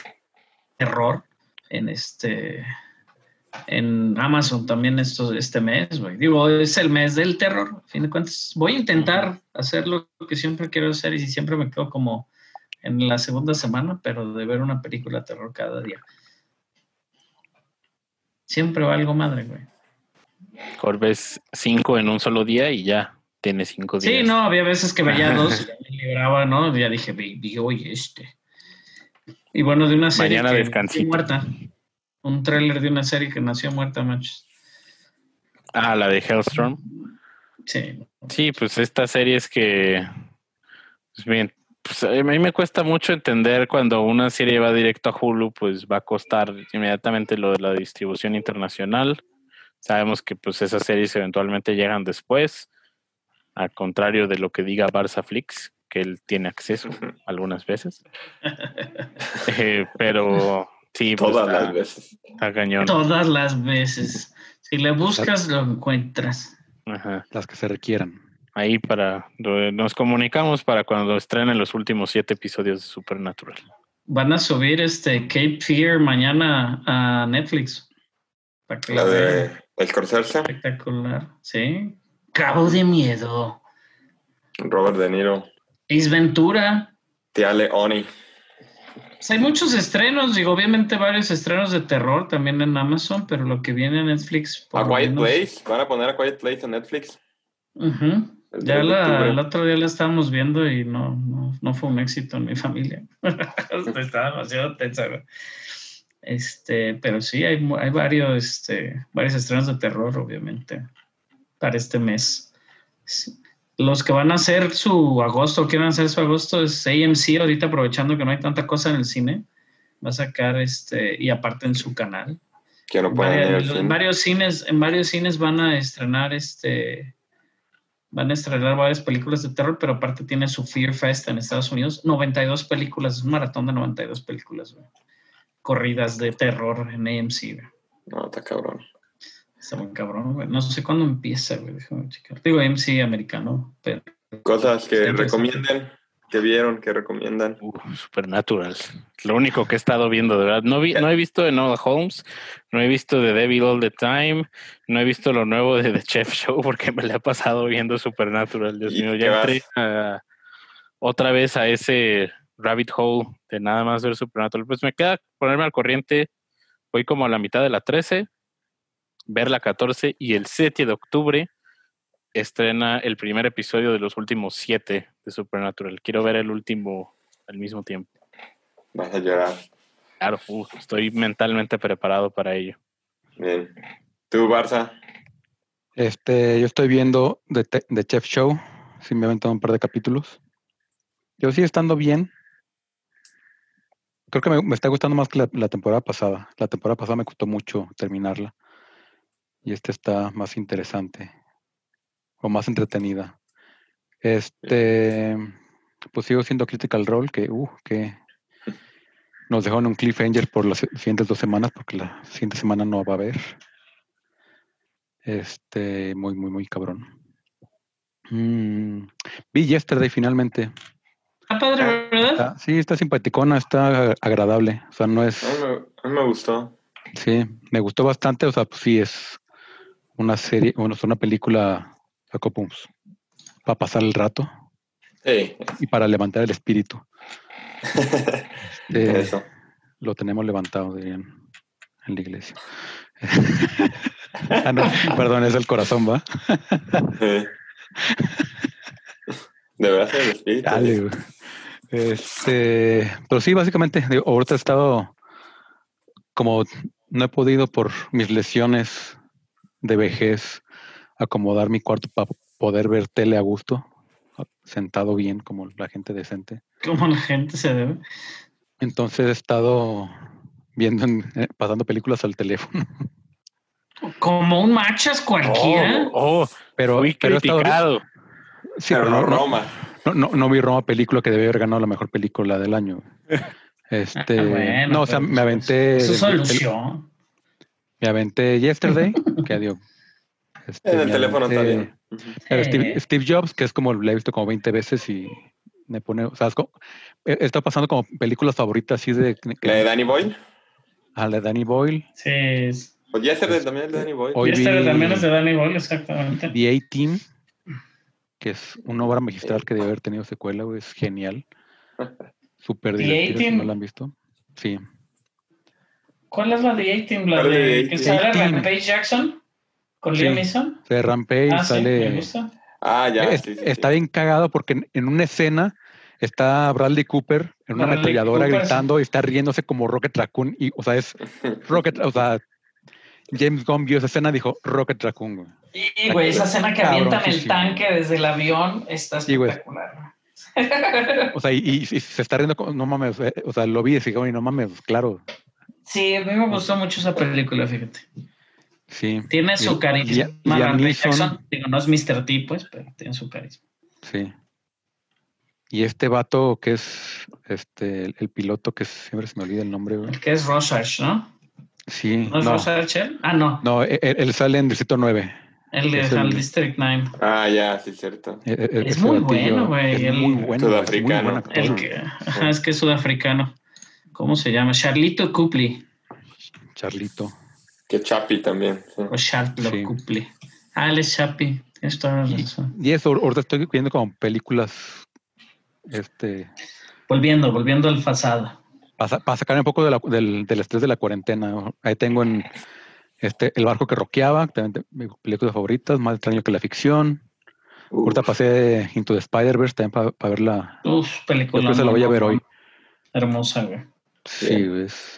terror en este en Amazon también esto, este mes, güey. Digo, es el mes del terror, a fin de cuentas. Voy a intentar hacer lo que siempre quiero hacer y siempre me quedo como en la segunda semana, pero de ver una película de terror cada día. Siempre va algo madre, güey. Mejor ves cinco en un solo día y ya tienes cinco días. Sí, no, había veces que veía dos y me libraba, ¿no? Ya dije, vi oye, este. Y bueno, de una serie Mañana que muerta. Un tráiler de una serie que nació muerta, machos. Ah, la de Hellstrom. Sí. Sí, pues estas series que. Pues bien, pues a mí me cuesta mucho entender cuando una serie va directo a Hulu, pues va a costar inmediatamente lo de la distribución internacional. Sabemos que pues esas series eventualmente llegan después, al contrario de lo que diga Barça Flix, que él tiene acceso algunas veces. Eh, pero sí, pues, Todas está- las veces. está cañón. Todas las veces. Si le buscas, lo encuentras. Ajá. Las que se requieran. Ahí para nos comunicamos para cuando estrenen los últimos siete episodios de Supernatural. Van a subir este Cape Fear mañana a Netflix. Para que La de. El Espectacular. Sí. Cabo de miedo. Robert De Niro, Ace Ventura. Tia Leoni. Pues hay muchos estrenos, digo, obviamente varios estrenos de terror también en Amazon, pero lo que viene en Netflix. por A Quiet menos- Place. Van a poner a Quiet Place en Netflix. El Ya 3 de la, el otro día la estábamos viendo y no, no, no fue un éxito en mi familia. Estaba demasiado tensa. Este, pero sí, hay, hay varios, este, varios estrenos de terror, obviamente, para este mes. Sí. Los que van a hacer su agosto, quieren hacer su agosto, es AMC, ahorita aprovechando que no hay tanta cosa en el cine, va a sacar este, y aparte en su canal. Que no pueden cine. varios cines, en varios cines van a estrenar este van a estrenar varias películas de terror, pero aparte tiene su Fear Fest en Estados Unidos, 92 películas, es un maratón de 92 películas, güey. corridas de terror en AMC, güey. No, está cabrón. Está muy cabrón, güey. No sé cuándo empieza, güey, déjame checar. Digo AMC americano, pero Cosas que recomienden, que vieron, que recomiendan. Uh, Supernatural. Lo único que he estado viendo, de verdad. No, vi, no he visto de Noah Holmes, no he visto de Devil All the Time, no he visto lo nuevo de The Chef Show porque me la he pasado viendo Supernatural. Dios ¿Y mío, ya entré a- otra vez a ese rabbit hole de nada más ver Supernatural. Pues me queda ponerme al corriente. Voy como a la mitad de la 13, ver la 14 y el 7 de octubre estrena el primer episodio de los últimos siete de Supernatural. Quiero ver el último al mismo tiempo. Vas a llorar. Claro, uh, estoy mentalmente preparado para ello. Bien. ¿Tú, Barça? Este, yo estoy viendo The, Te- The Chef Show. Sí, me he aventado un par de capítulos. Yo sigue estando bien. Creo que me, me está gustando más que la, la temporada pasada. La temporada pasada me costó mucho terminarla. Y esta está más interesante. O más entretenida. Este, pues sigo siendo Critical Role, que, uh, que nos dejó en un cliffhanger por las siguientes dos semanas, porque la siguiente semana no va a haber. Este, muy, muy, muy cabrón. Mm, vi Yesterday finalmente. está padre, ¿verdad? Está- sí, está simpaticona, está agradable. O sea, no es. A mí me, a mí me gustó. Sí, me gustó bastante. O sea, pues sí, es una serie, bueno, es una película pues, para pasar el rato y para levantar el espíritu. Este, eso. Lo tenemos levantado, dirían en la iglesia. Ah, no, perdón, es el corazón, ¿va? Sí. Debería ser el espíritu. Dale. Este, pero sí, básicamente, digo, ahorita he estado como no he podido por mis lesiones de vejez acomodar mi cuarto para poder ver tele a gusto, sentado bien como la gente decente. Como la gente se debe. Entonces he estado viendo, en- eh, pasando películas al teléfono. Como un machas cualquiera. Oh, oh, Pero, fui pero estado- criticado. sí, Pero pero no no, no, Roma. no, no, no vi Roma película que debe haber ganado la mejor película del año. Este, Ah, bueno, no, o sea, pero me aventé. El- solución. Me aventé Yesterday, que digo. este, En el teléfono está aventé- bien. Pero Sí. Steve, Steve Jobs, que es como la he visto como 20 veces y me pone, o sea, es como- he- está pasando como películas favoritas así de, que- ¿La de Danny Boyle? a la de Danny Boyle. Sí, es- Pues ese también es de Danny Boyle. Hoy Y este vi- también es de Danny Boyle, exactamente. The A-Team, que es una obra magistral que debe haber tenido secuela, güey, es genial. Súper The divertida, si no la han visto. Sí. ¿Cuál es la de A-Team? ¿La ¿Cuál es de de que sale. Rampage Jackson? ¿Con Sí. Liam Neeson? De Rampage Ah, sí, me sale... gusta. Ah, ya. Es- sí, sí, está sí. bien cagado porque en, en una escena está Bradley Cooper en una ametralladora gritando y está riéndose como Rocket Raccoon. Y, o sea, es Rocket, o sea, James Gunn vio esa escena y dijo Rocket Raccoon, güey. Y, güey, esa escena que avientan el tanque desde el avión está güey. espectacular. O sea, y, y- y se está riendo, como, no mames, eh, o sea, lo vi y dije, "Güey, no mames, claro, Sí, a mí me gustó mucho esa película, fíjate. sí, Tiene Y- su carisma. Rampage Neeson. Jackson. Digo, no es Mr. T, pues, pero tiene su carisma. sí. Y este vato que es este el, el piloto que siempre se me olvida el nombre, güey. El que es Rosarch, ¿no? Sí, ¿No es no, Rosarch él? Ah, no. no, él, él sale en Distrito 9. El Es el- el District 9. Ah, ya, sí, cierto. Eh, eh, Es muy bueno, güey, Es el- muy bueno. güey, es muy Sudafricano. El que, ajá, es que es sudafricano. ¿Cómo se llama? Charlito Copley. Charlito. Que Chapi también. sí. O Charlo Sí. Copley. Ah, él es Chapi. Tienes toda la razón. Y eso, ahorita estoy viendo como películas este Volviendo, volviendo al pasado. para, para sacar un poco de la- del, del estrés de la cuarentena. Ahí tengo en este El barco que roqueaba, también mis películas favoritas, más extraño que la ficción. Uf, Ahorita pasé Into the Spider-Verse también para verla. Uf, Yo película. creo que se la voy a ver hoy. Hermosa, güey. Sí, es.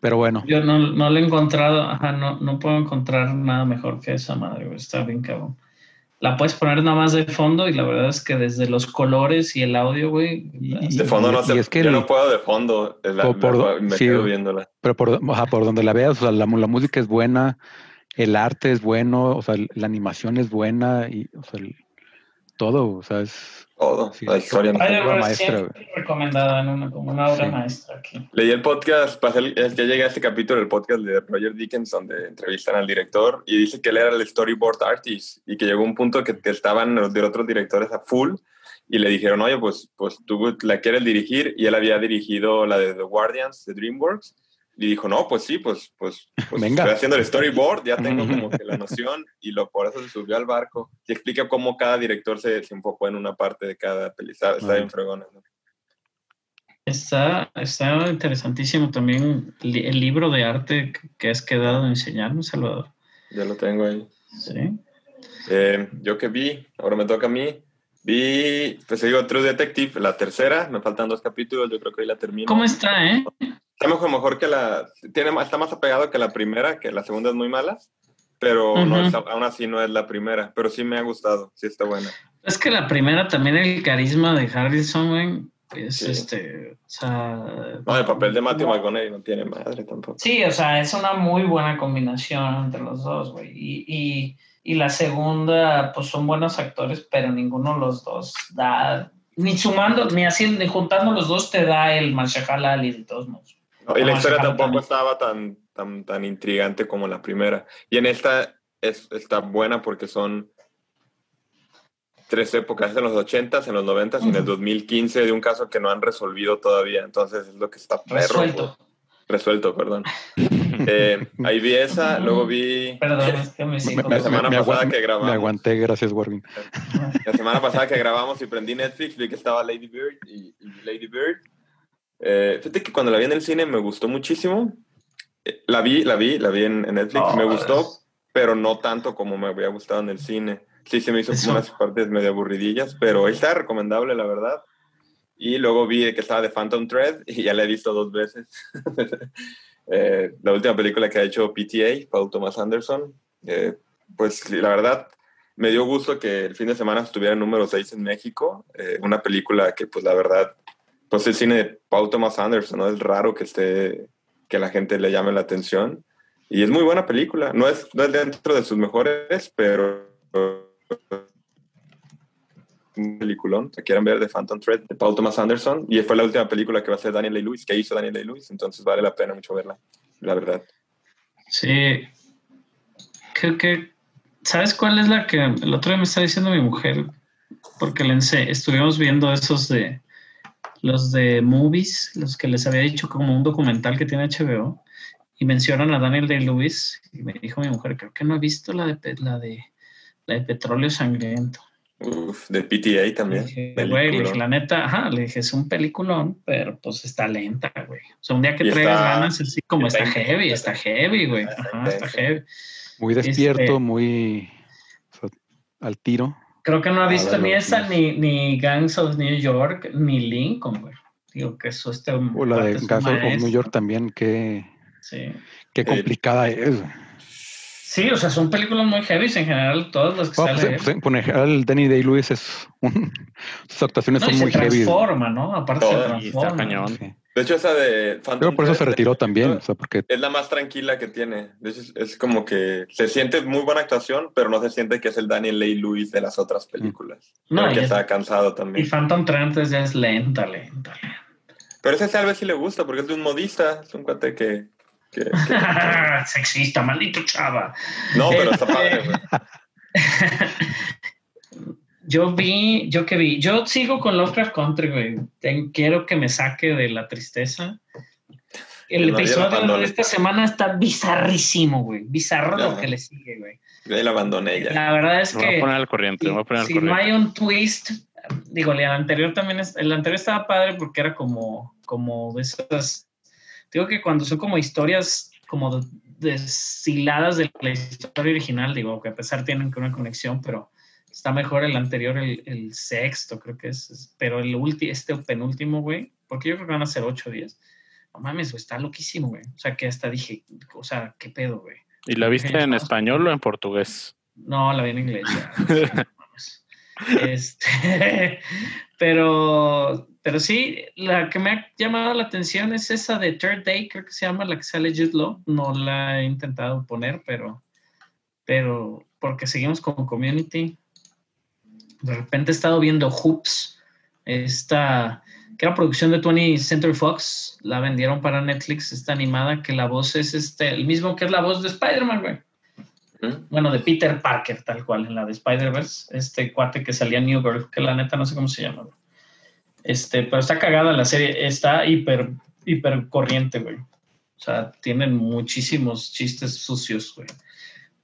Pero bueno, Yo no, no le he encontrado, ajá, no, no puedo encontrar nada mejor que esa madre, güey. Está bien cabrón. La puedes poner nada más de fondo y la verdad es que desde los colores y el audio, güey. Y- De fondo y- no y sé. es que yo el- no puedo de fondo. es la- Por- por- me, me sí. quedo viéndola. pero por, ajá, por donde la veas, o sea, la, la música es buena, el arte es bueno, o sea, la animación es buena y o sea, el- todo, o sea, es. Todo. Sí, la historia. maestra, siempre recomendada en una, como una obra Sí. maestra aquí. Leí el podcast, pasé el- ya llegué a este capítulo del podcast de Roger Dickens, donde entrevistan al director y dice que él era el storyboard artist y que llegó un punto que, que estaban los de otros directores a full y le dijeron, oye, pues, pues tú la quieres dirigir y él había dirigido la de The Guardians de DreamWorks y dijo, no, pues sí, pues, pues, pues Venga. estoy haciendo el storyboard, ya tengo como que la noción y lo, por eso se subió al barco y explica cómo cada director se, se enfocó en una parte de cada peli. Está, está bien fregona, ¿no? Está, está interesantísimo también li- el libro de arte que- has quedado de enseñarme, Salvador. Ya lo tengo ahí. Sí. Eh, yo que vi, ahora me toca a mí. Vi, pues digo, True Detective, la tercera, me faltan dos capítulos, yo creo que hoy la termino. ¿Cómo está, eh? Está mejor, mejor que la, tiene, está más apegado que la primera, que la segunda es muy mala, pero no Ujú. es- aún así no es la primera, pero sí me ha gustado, sí está buena. Es que la primera también el carisma de Harrison, güey, es Sí. este, o sea... No, el papel de Matthew no- McConaughey no tiene madre tampoco. Sí, o sea, es una muy buena combinación entre los dos, güey. Y, y, y la segunda, pues son buenos actores, pero ninguno de los dos da, ni sumando, ni haciendo, ni juntando los dos te da el Marshall Ali de todos modos. No, y la historia tampoco estaba tan, tan, tan intrigante como la primera. Y en esta es, está buena porque son tres épocas, en los 80s, en los 90s y en el Ujú. 2015 de un caso que no han resolvido todavía. Entonces es lo que está perro, Resuelto. güey. Resuelto, perdón. Eh, ahí vi esa, luego vi Perdón, es que me Me, sigo. La semana me pasada agua- que grabamos. me aguanté, gracias, Warwin. la semana pasada que grabamos y prendí Netflix, vi que estaba Lady Bird y, y Lady Bird. Eh, fíjate que cuando la vi en el cine me gustó muchísimo. Eh, La vi, la vi, la vi en, en Netflix, Oh, me gustó, pero no tanto como me había gustado en el cine. Sí, se me hizo como unas partes medio aburridillas, pero está recomendable, la verdad. Y luego vi que estaba de Phantom Thread y ya la he visto dos veces. Eh, la última película que ha hecho PTA, Paul Thomas Anderson. Eh, pues la verdad, me dio gusto que el fin de semana estuviera en número 6 en México. Eh, una película que, pues la verdad, pues el cine de Paul Thomas Anderson, ¿no? Es raro que esté, que la gente le llame la atención. Y es muy buena película. No es, no es dentro de sus mejores, pero un peliculón, si quieren ver de Phantom Thread de Paul Thomas Anderson y fue la última película que va a hacer Daniel Day-Lewis, que hizo Daniel Day-Lewis, entonces vale la pena mucho verla, la verdad. Sí. Creo que. ¿Sabes cuál es la que el otro día me está diciendo mi mujer? Porque le ense- estuvimos viendo esos de. Los de movies, los que les había dicho como un documental que tiene HBO. y mencionan a Daniel Day-Lewis y me dijo mi mujer, creo que no he visto la de, la de, la de Petróleo Sangriento. Uf, de PTA también. Le dije, güey, le Peliculón. dije, la neta, ajá, le dije, es un peliculón, pero pues está lenta, güey. O sea, un día que Y traigas está- ganas, así como está heavy, está heavy, güey. Está Ajá, está intensa. heavy. Muy despierto, Este- muy o sea, al tiro. Creo que no ha Ah, visto ni esa, ni, ni Gangs of New York, ni Lincoln, güey. Digo que eso este. O la de un Gas of New. York también, qué, Sí. qué complicada es. Sí, o sea, son películas muy heavy en general, todas las que Ah, sale. pues, pues, por ejemplo, Danny Day-Lewis es un, sus actuaciones no, son se muy heavy. güey. transforma, ¿no? Aparte se Todo, y está transforma. cañón. Sí. De hecho, esa de Phantom Pero por eso se retiró también, o sea, porque Es la más tranquila que tiene. De hecho, es, es como que se siente muy buena actuación, pero no se siente que es el Daniel Lewis de las otras películas. No, Creo y que es- está cansado Y también. Phantom Thread es, es lenta, lenta, lenta. Pero ese tal vez sí le gusta, porque es de un modista. Es un cuate que... que- que- Sexista, maldito chava. No, pero está Este- padre, güey. Yo vi, yo que vi, yo sigo con Lovecraft Country, güey. Ten- quiero que me saque de la tristeza. El Que no episodio de esta semana está bizarrísimo, güey. Bizarro lo que le sigue, güey. Yo ahí la abandoné ya. La verdad es Me voy a que poner al corriente, me voy a poner al si no hay un twist, digo, el anterior también es, el anterior estaba padre porque era como, como de esas, digo que cuando son como historias como de- deshiladas de la historia original, digo, que a pesar tienen que una conexión, pero está mejor el anterior, el, el sexto, creo que es, es- pero el último, este penúltimo, güey, porque yo creo que van a ser ocho días. No mames, güey, está loquísimo, güey. O sea, que hasta dije, o sea, ¿qué pedo, güey? ¿Y la viste en español o en portugués? No, la vi en inglés. ya. Este, pero, pero sí, la que me ha llamado la atención es esa de Third Day, creo que se llama, la que sale Jude Law. No la he intentado poner, pero, pero porque seguimos con Community. De repente he estado viendo Hoops, esta que era producción de 20th Century Fox, la vendieron para Netflix, esta animada, que la voz es este, el mismo que es la voz de Spider-Man, güey ¿Mm? bueno, de Peter Parker, tal cual, en la de Spider-Verse, este cuate que salía en New Girl, que la neta no sé cómo se llama. güey. Este, pero está cagada la serie, está hiper, hiper corriente, güey. O sea, tienen muchísimos chistes sucios, güey.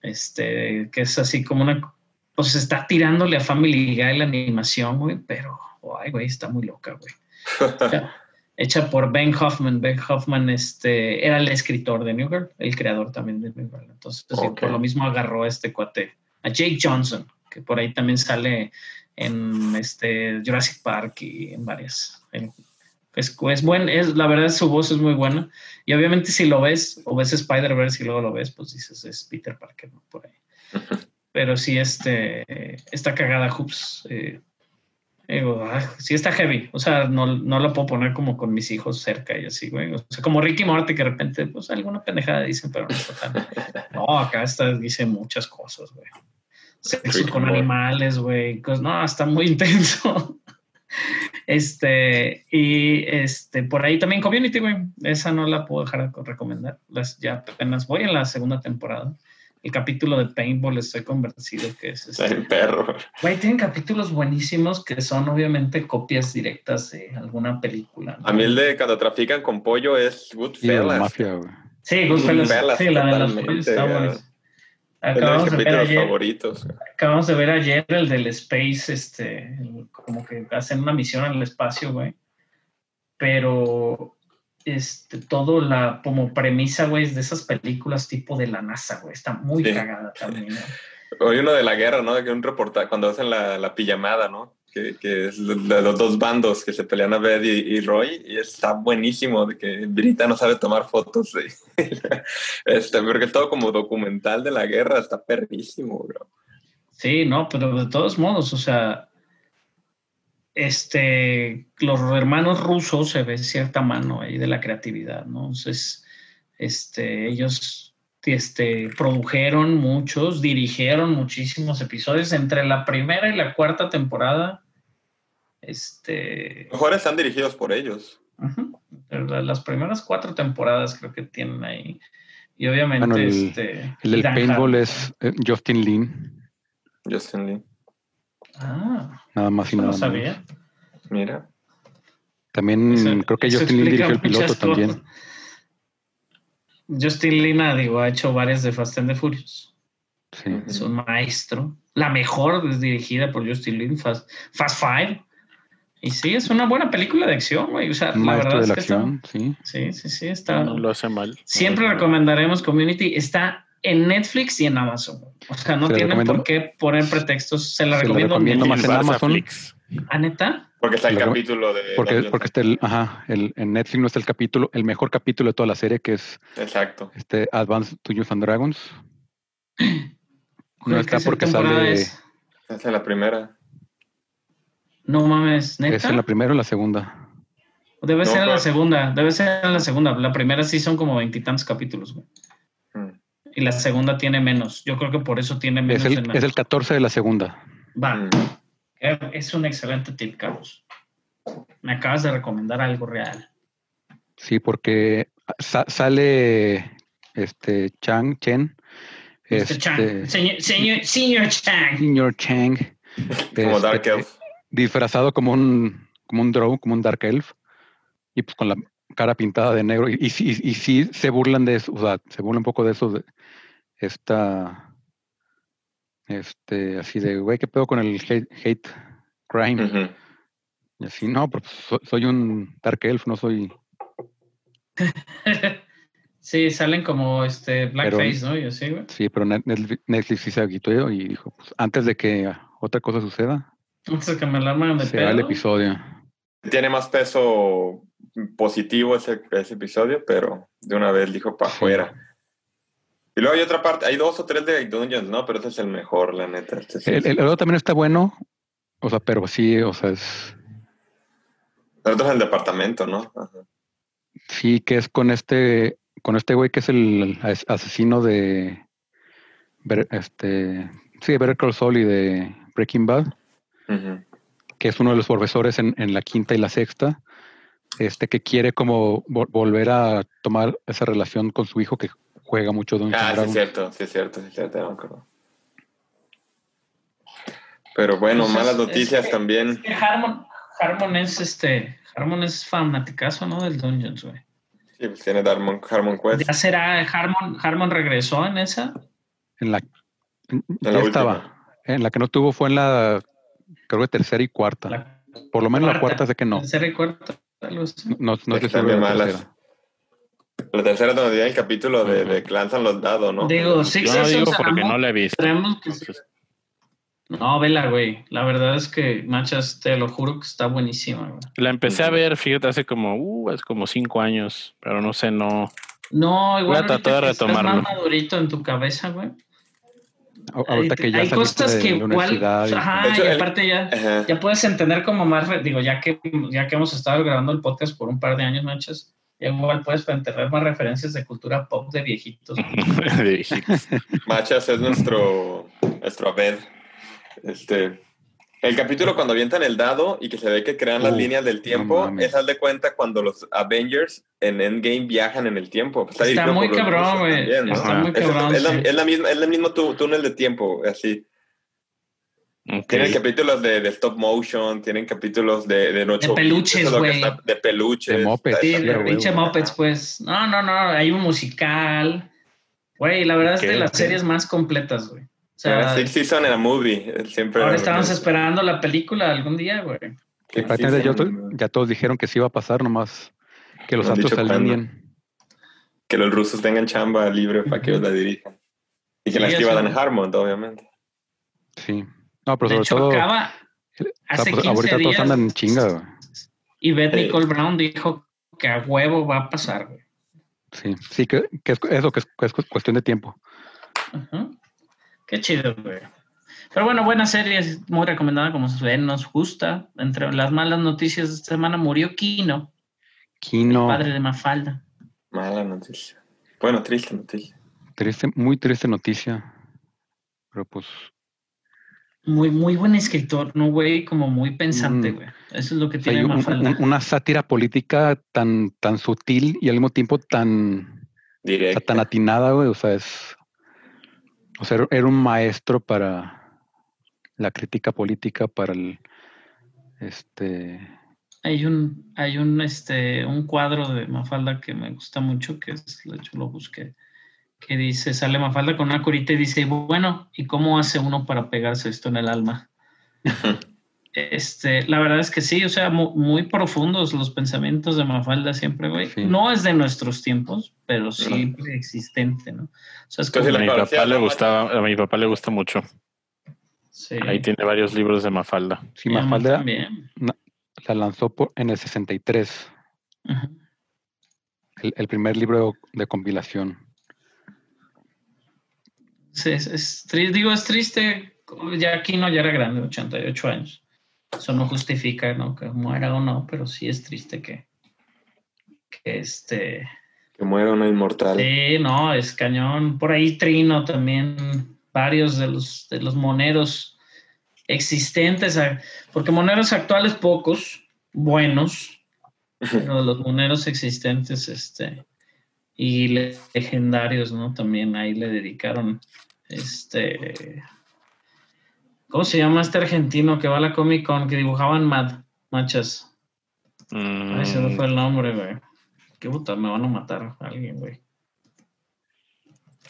Este, que es así como una, pues está tirándole a Family Guy la animación, güey, pero, ay, güey, está muy loca, güey. Hecha- Hecha por Ben Hoffman. Ben Hoffman este, era el escritor de New Girl, el creador también de New Girl. Entonces, por lo mismo agarró a este cuate, a Jake Johnson, que por ahí también sale en este Jurassic Park y en varias. es, es buen, es, la verdad su voz es muy buena. Y obviamente si lo ves, o ves Spider-Verse y luego lo ves, pues dices, es Peter Parker, ¿no? Por ahí. Pero sí, este, esta cagada Hoops, eh, digo, ah, sí está heavy. O sea, no, no lo puedo poner como con mis hijos cerca y así, güey. O sea, como Ricky Morty que de repente, pues alguna pendejada dicen, pero no está tan. No, acá está, dice muchas cosas, güey. Sexo con Morty. animales, güey. cos- No, está muy intenso. Este, y este, por ahí también Community, güey. Esa no la puedo dejar de recomendar. Las, ya apenas voy en la segunda temporada. El capítulo de Paintball estoy convencido que es este, El perro. Güey, tienen capítulos buenísimos que son obviamente copias directas de alguna película. ¿no? A mí el de cuando trafican con pollo es Goodfellas. Sí, Goodfellas. Goodfellas, Sí, la de los pollos está buena. Acabamos de, ver ayer, favoritos. acabamos de ver ayer el del Space, este, el- como que hacen una misión al espacio, güey. Pero este, todo la como premisa, güey, de esas películas tipo de la NASA, güey. Está muy Sí. cagada también, ¿no? Hay uno de la guerra, ¿no? Que un reportaje, cuando hacen la, la pijamada, ¿no? Que, que es de los dos bandos que se pelean a Bed y, y Roy, y está buenísimo de que Brita no sabe tomar fotos. de- este, porque es todo como documental de la guerra, está perrísimo, bro. Sí, no, pero de todos modos, o sea, este, los hermanos rusos se ve cierta mano ahí de la creatividad, ¿no? Entonces, este, ellos, este, produjeron muchos, dirigieron muchísimos episodios entre la primera y la cuarta temporada, este, Mejor están dirigidos por ellos. las primeras cuatro temporadas creo que tienen ahí. Y obviamente, Bueno, el- este, El del paintball Hawke. es eh, Justin Lin, Justin Lee. Ah, nada más y no nada menos. sabía. Mira. También Eso- creo que Justin Lin dirigió el piloto también. Justin Lina, digo, ha hecho varias de Fast and the Furious. Sí. Es un maestro. La mejor es dirigida por Justin Lin, Fast, Fast Five. Y sí, es una buena película de acción, güey. O sea, la maestro verdad de es la que está- acción, sí. Sí, sí, sí, está. No lo hace mal. Siempre No recomendaremos Community. Está en Netflix y en Amazon. O sea, no Se tienen recomiendo. por qué poner pretextos. Se la Se recomiendo. recomiendo más en Barça Amazon. Flix. ¿Ah, neta? Porque está el capítulo de. Porque, porque está el, ajá, el, en Netflix no está el capítulo, el mejor capítulo de toda la serie, que es Exacto. este Advanced Dungeons and Dragons. No está ¿qué porque sale, es? Esa es la primera. No mames, neta. es en la primera o la segunda. Debe No, ser en la segunda. Debe ser en la segunda. La primera sí son como veintitantos capítulos, güey. Y la segunda tiene menos. Yo creo que por eso tiene menos. Es el, en la- es el 14 de la segunda. Va. Eh, Es un excelente tip, Carlos. Me acabas de recomendar algo real. Sí, porque sa- sale este Chang Chen, este, Chang. Señor, señor, señor Chang. Señor Chang, Como este, Dark Elf. disfrazado como un como un drow, como un dark elf, y pues con la cara pintada de negro. Y, y, sí- y sí se burlan de eso, o sea, se burlan un poco de eso, de esta, este, así de, güey, ¿qué pedo con el hate, hate crime? Y así, no, pero pues, so- soy un dark elf, no soy... sí, salen como este blackface, ¿no? Yo sí, güey. Sí, pero Net- Netflix Netflix sí se agitó y dijo, pues antes de que otra cosa suceda, Entonces que me la arman de el pedo. episodio. Tiene más peso positivo ese, ese episodio, pero de una vez dijo para afuera. Y luego hay otra parte, hay dos o tres de Dungeons, ¿no? Pero ese es el mejor, la neta. Este El, es- el- el otro también está bueno, o sea, pero sí, o sea, es... El otro es el departamento, ¿no? Ajá. Sí, que es con este, con este güey que es el as- asesino de, este, sí, de Better Call Saul y de Breaking Bad, que es uno de los profesores en, en la quinta y la sexta, este que quiere como vol- volver a tomar esa relación con su hijo que juega mucho Dungeons Ah, and sí es cierto, sí es cierto, sí es cierto, no me acuerdo. Pero bueno, malas es noticias que- también. es que Harmon, Harmon es este. Harmon es fanaticazo, ¿no? Del Dungeons, güey. Sí, pues tiene Harmon, Harmon Quest. ¿Ya será Harmon, Harmon regresó en esa? En la, ya la estaba. última. En la que no tuvo fue en la, creo que tercera y cuarta. La Por lo menos la cuarta. cuarta sé que no. Tercera y cuarta. No, no de bien la malas. tercera. La tercera donde viene el capítulo de, de que lanzan los dados, ¿no? Digo, sí, Yo no digo porque no la he visto. Que sí. No, vela, güey. La verdad es que Machas, te lo juro que está buenísima, güey. La empecé a ver, fíjate, hace como, uh, hace como cinco años, pero no sé, no. No, igual Voy a tratar de retomarlo. más madurito en tu cabeza, güey. Ahorita Hay- que ya hay cosas que igual, ajá, y aparte ya, Ajá. ya puedes entender como más, digo, ya que, ya que hemos estado grabando el podcast por un par de años, manchas, ya igual puedes enterrar más referencias de cultura pop de viejitos. de viejitos. Machas es nuestro, nuestro Abed. Este, el capítulo cuando avientan el dado y que se ve que crean las Uh, líneas del no tiempo, mames. es haz de cuenta cuando los Avengers en Endgame viajan en el tiempo. Está, Está muy cabrón, güey. ¿no? Está muy Es, cabrón. es la, sí. es la misma, es el mismo tú- túnel de tiempo, así. Ok. Tienen capítulos de, de stop motion, tienen capítulos de, de, ocho De peluches, es güey. De peluches. De mopeds. Sí, de pinche. Muppets, pues. No, no, no, hay un musical. Güey, la verdad es Ok, de las ok. series más completas, güey. O Era sea, Six Season en a movie. Siempre ahora era- estamos esperando la película algún día, güey. ya, todos dijeron que sí iba a pasar, nomás que los cuándo. alineen. Que los rusos tengan chamba libre para que ellos la dirijan. Y que Sí, la escriba. Dan Harmon, obviamente. Sí. No, pero de sobre hecho, todo, acaba sea, hace pues, 15 ahorita todos días. andan en chinga. güey. y Beth. Nicole Brown dijo que a huevo va a pasar, güey. Sí, sí, que, que es eso, que es, que es cu- cuestión de tiempo. Ajá. Qué chido, güey. Pero bueno, buena serie, es muy recomendada como se ve, nos gusta. Entre las malas noticias de esta semana murió Kino, Kino, padre de Mafalda. Mala noticia. Bueno, triste noticia. triste, muy triste noticia. Pero pues, Muy, muy buen escritor, ¿no, güey? Como muy pensante, Mm. güey. Eso es lo que o sea, tiene un- Mafalda. un- una sátira política tan, tan sutil y al mismo tiempo tan, o sea, Directa. tan atinada, güey. O sea, es. O sea, era un maestro para la crítica política, para el. Este. Hay un, hay un, este, un cuadro de Mafalda que me gusta mucho, que es, de hecho lo busqué, que dice, sale Mafalda con una curita y dice, bueno, ¿y cómo hace uno para pegarse esto en el alma? Este, la verdad es que sí, o sea, mu- muy, profundos los pensamientos de Mafalda siempre, güey. Sí. No es de nuestros tiempos, pero sí existente, ¿no? O sea, es Entonces, como- A mi papá le gustaba, a mi papá le gusta mucho. sí. Ahí tiene varios libros de Mafalda. Sí, Mafalda también. la lanzó por- en el 63, Ujú. el, el primer libro de compilación. Sí, es, es digo, es triste. Ya aquí no, ya era grande, 88 años. Eso no justifica, ¿no? Que muera o no, pero sí es triste que, que este. Que muera una inmortal. Sí, no, es cañón. Por ahí Trino también, varios de los, de los moneros existentes, porque moneros actuales pocos, buenos, pero los moneros existentes, este, y le- legendarios, ¿no? También ahí le dedicaron, este, ¿cómo se llama este argentino que va a la Comic Con, que dibujaban mad, machas? Ay, se me Mm, fue el nombre, güey. Qué puta, me van a matar a alguien, güey.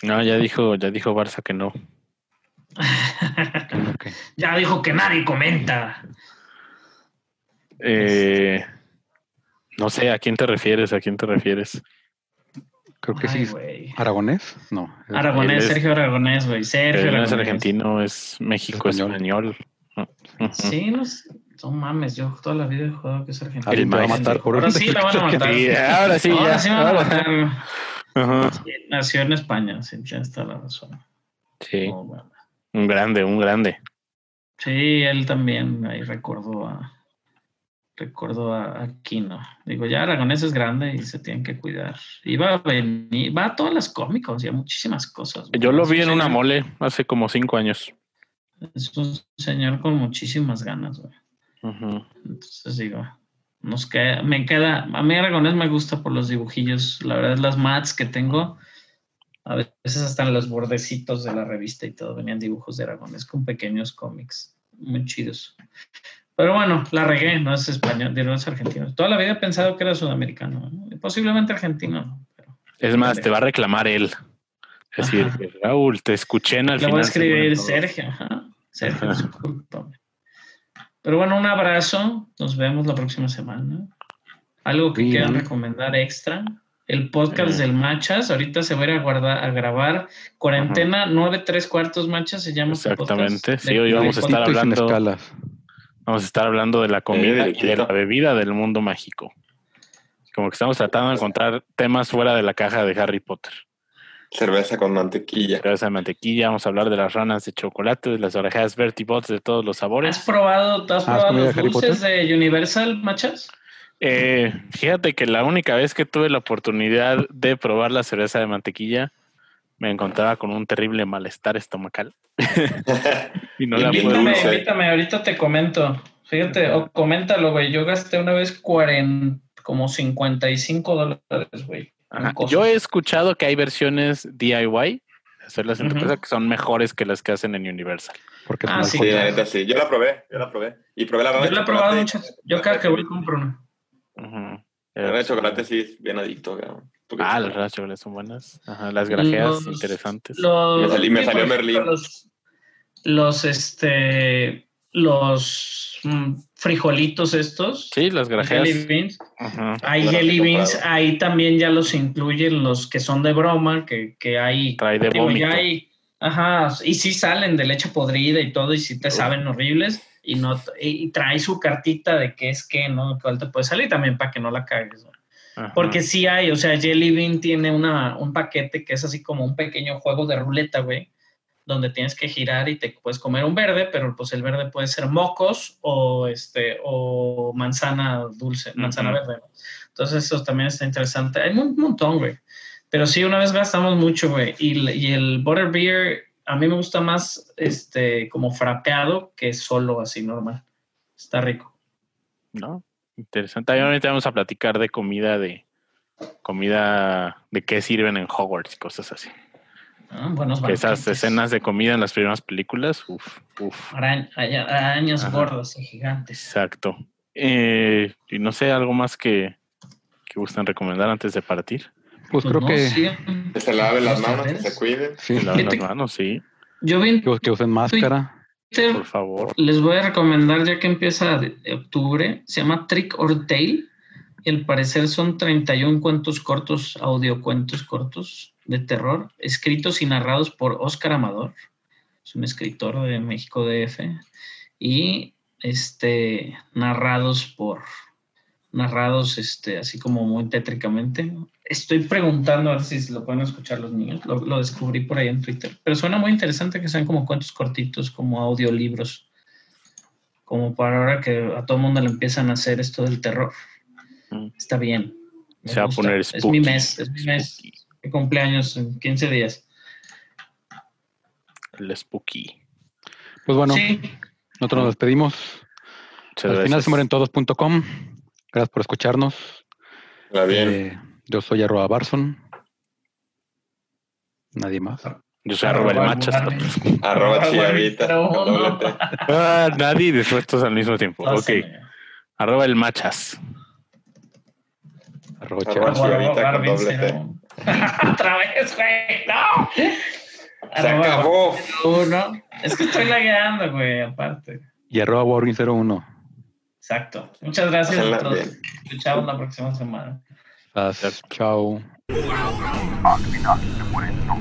no, ya dijo, ya dijo Barça que no. Ya dijo que nadie comenta. Eh, no sé, ¿a quién te refieres? ¿A quién te refieres? Creo que Ay, sí. ¿Aragonés? No. Aragonés, es- Sergio Aragonés, güey. Sergio Él no es Aragonés. argentino, es México Español. español. Ujú. Sí, no, sé. no mames, yo toda la vida he jugado que es argentino. Alguien te va a maestro. matar por Ahora sí la van a matar. Sí, ahora sí, Ahora ya. sí me van a ahora. matar. Ajá. Sí, Nació en España, sí, tienes toda la razón. Sí, Oh, bueno. un grande, un grande. Sí, él también ahí recordó a recordó a Aquino. Digo, ya Aragonés es grande y se tienen que cuidar. Va a venir, va a todas las cómicos y a muchísimas cosas. Yo lo vi en una mole hace como cinco años. Es un señor con muchísimas ganas, güey. Entonces digo, nos queda, me queda, a mí Aragonés me gusta por los dibujillos, la verdad las mats que tengo, a veces hasta en los bordecitos de la revista y todo venían dibujos de Aragonés con pequeños cómics, muy chidos. Pero bueno, la regué, no es español, no es argentino. Toda la vida he pensado que era sudamericano, ¿no? Posiblemente argentino, ¿no? Pero Es más, te va a reclamar él. Es decir, Ajá. Raúl, te escuché en al le final. voy a escribir. Sergio, ajá. Sergio, Ajá. discúlpame. Pero bueno, un abrazo. Nos vemos la próxima semana. Algo que Sí, quieran recomendar extra. El podcast Sí. del Machas. Ahorita se va a ir a, guardar, a grabar. Cuarentena, nueve, tres cuartos Machas se llama. Exactamente. Sí, hoy vamos a estar hablando- escalas. Vamos a estar hablando de la comida y de la bebida del mundo mágico. Como que estamos tratando de encontrar temas fuera de la caja de Harry Potter. Cerveza con mantequilla. Cabeza de mantequilla, vamos a hablar de las ranas de chocolate, de las orejas Bertie Bots de todos los ¿Has sabores. probado, ¿has ¿Has probado los dulces de Universal, Machas? Eh, fíjate que la única vez que tuve la oportunidad de probar la cerveza de mantequilla, me encontraba con un terrible malestar estomacal. y no la invítame, dulce. invítame, ahorita te comento. Fíjate, o coméntalo, güey. Yo gasté una vez 40, como 55 dólares, güey. Yo he escuchado que hay versiones DIY, hacerlas en tu Ujú. casa, que son mejores que las que hacen en Universal. Porque Ah, sí, la neta sí. Yo la probé, yo la probé. Y probé la Yo la he probado muchas. Yo cada que voy compro una. Ujú. La rana de chocolate sí es bien adicto. cabrón. Porque- Ah, las ranas chocolate son buenas. Ajá, las grajeas Los- interesantes. Los, Me salí- me sí, salió Merlín. Los, los, este, los mm, frijolitos estos. Sí, las grajeas. Jelly beans. Ajá. Hay jelly beans, comprado. ahí también ya los incluyen los que son de broma, que, que hay. Trae de digo, vómito. ya hay, ajá, y sí salen de leche podrida y todo, y sí te saben horribles, y no y, y trae su cartita de qué es qué, ¿no? Cuál te puede salir también para que no la cagues, ¿no? Ajá. Porque sí hay, o sea, Jelly Bean tiene una, un paquete que es así como un pequeño juego de ruleta, güey, donde tienes que girar y te puedes comer un verde, pero pues el verde puede ser mocos o este o manzana dulce, manzana Ujú. verde. Entonces eso también está interesante. Hay un montón, güey. Pero sí, una vez gastamos mucho, güey. Y, y el butterbeer a mí me gusta más este como frapeado que solo así normal. Está rico. ¿No? Interesante. Ahí ahorita vamos a platicar de comida de comida de qué sirven en Hogwarts y cosas así. Ah, buenos esas escenas de comida en las primeras películas, uff, uff. Arañ- arañas Ajá. gordas y gigantes. Exacto. Eh, y no sé, algo más que, que gustan recomendar antes de partir. Pues, creo no, que sí. Que se lave las manos, que se cuiden. sí, Se laven las manos, sí, Yo vi que usen máscara. Por favor. les voy a recomendar ya que empieza de- octubre, se llama Trick or Tale y al parecer son 31 cuentos cortos, audiocuentos cortos de terror, escritos y narrados por Oscar Amador, es un escritor de México DF, y este, narrados por, narrados este, así como muy tétricamente. Estoy preguntando a ver si lo pueden escuchar los niños, lo, lo descubrí por ahí en Twitter, pero suena muy interesante que sean como cuentos cortitos, como audiolibros como para ahora que a todo el mundo le empiezan a hacer esto del terror. Mm. Está bien. Me Se va a poner Es mi spooky, mes, es mi mes. spooky. Mi cumpleaños en 15 días. El spooky. Pues bueno, Sí, nosotros nos despedimos. Muchas Al final se mueren todos.com. Gracias por escucharnos. La bien. Eh, yo soy arroba Barson. Nadie más. Yo soy arroba el Arroba machas. Arroba no. T. Ah, nadie después todos al mismo tiempo. Ok. Pásame. Arroba el machas. Arroba Arroba Chava. Arroba Chiavita con doble cero. Otra vez, güey. No. Se Arroba acabó. Uno. Es que estoy lagueando, güey, aparte. Y arroba Wargin01. Exacto. Muchas gracias Pásenla a todos. Escuchamos la próxima semana. Chao. Al final se mueren todos.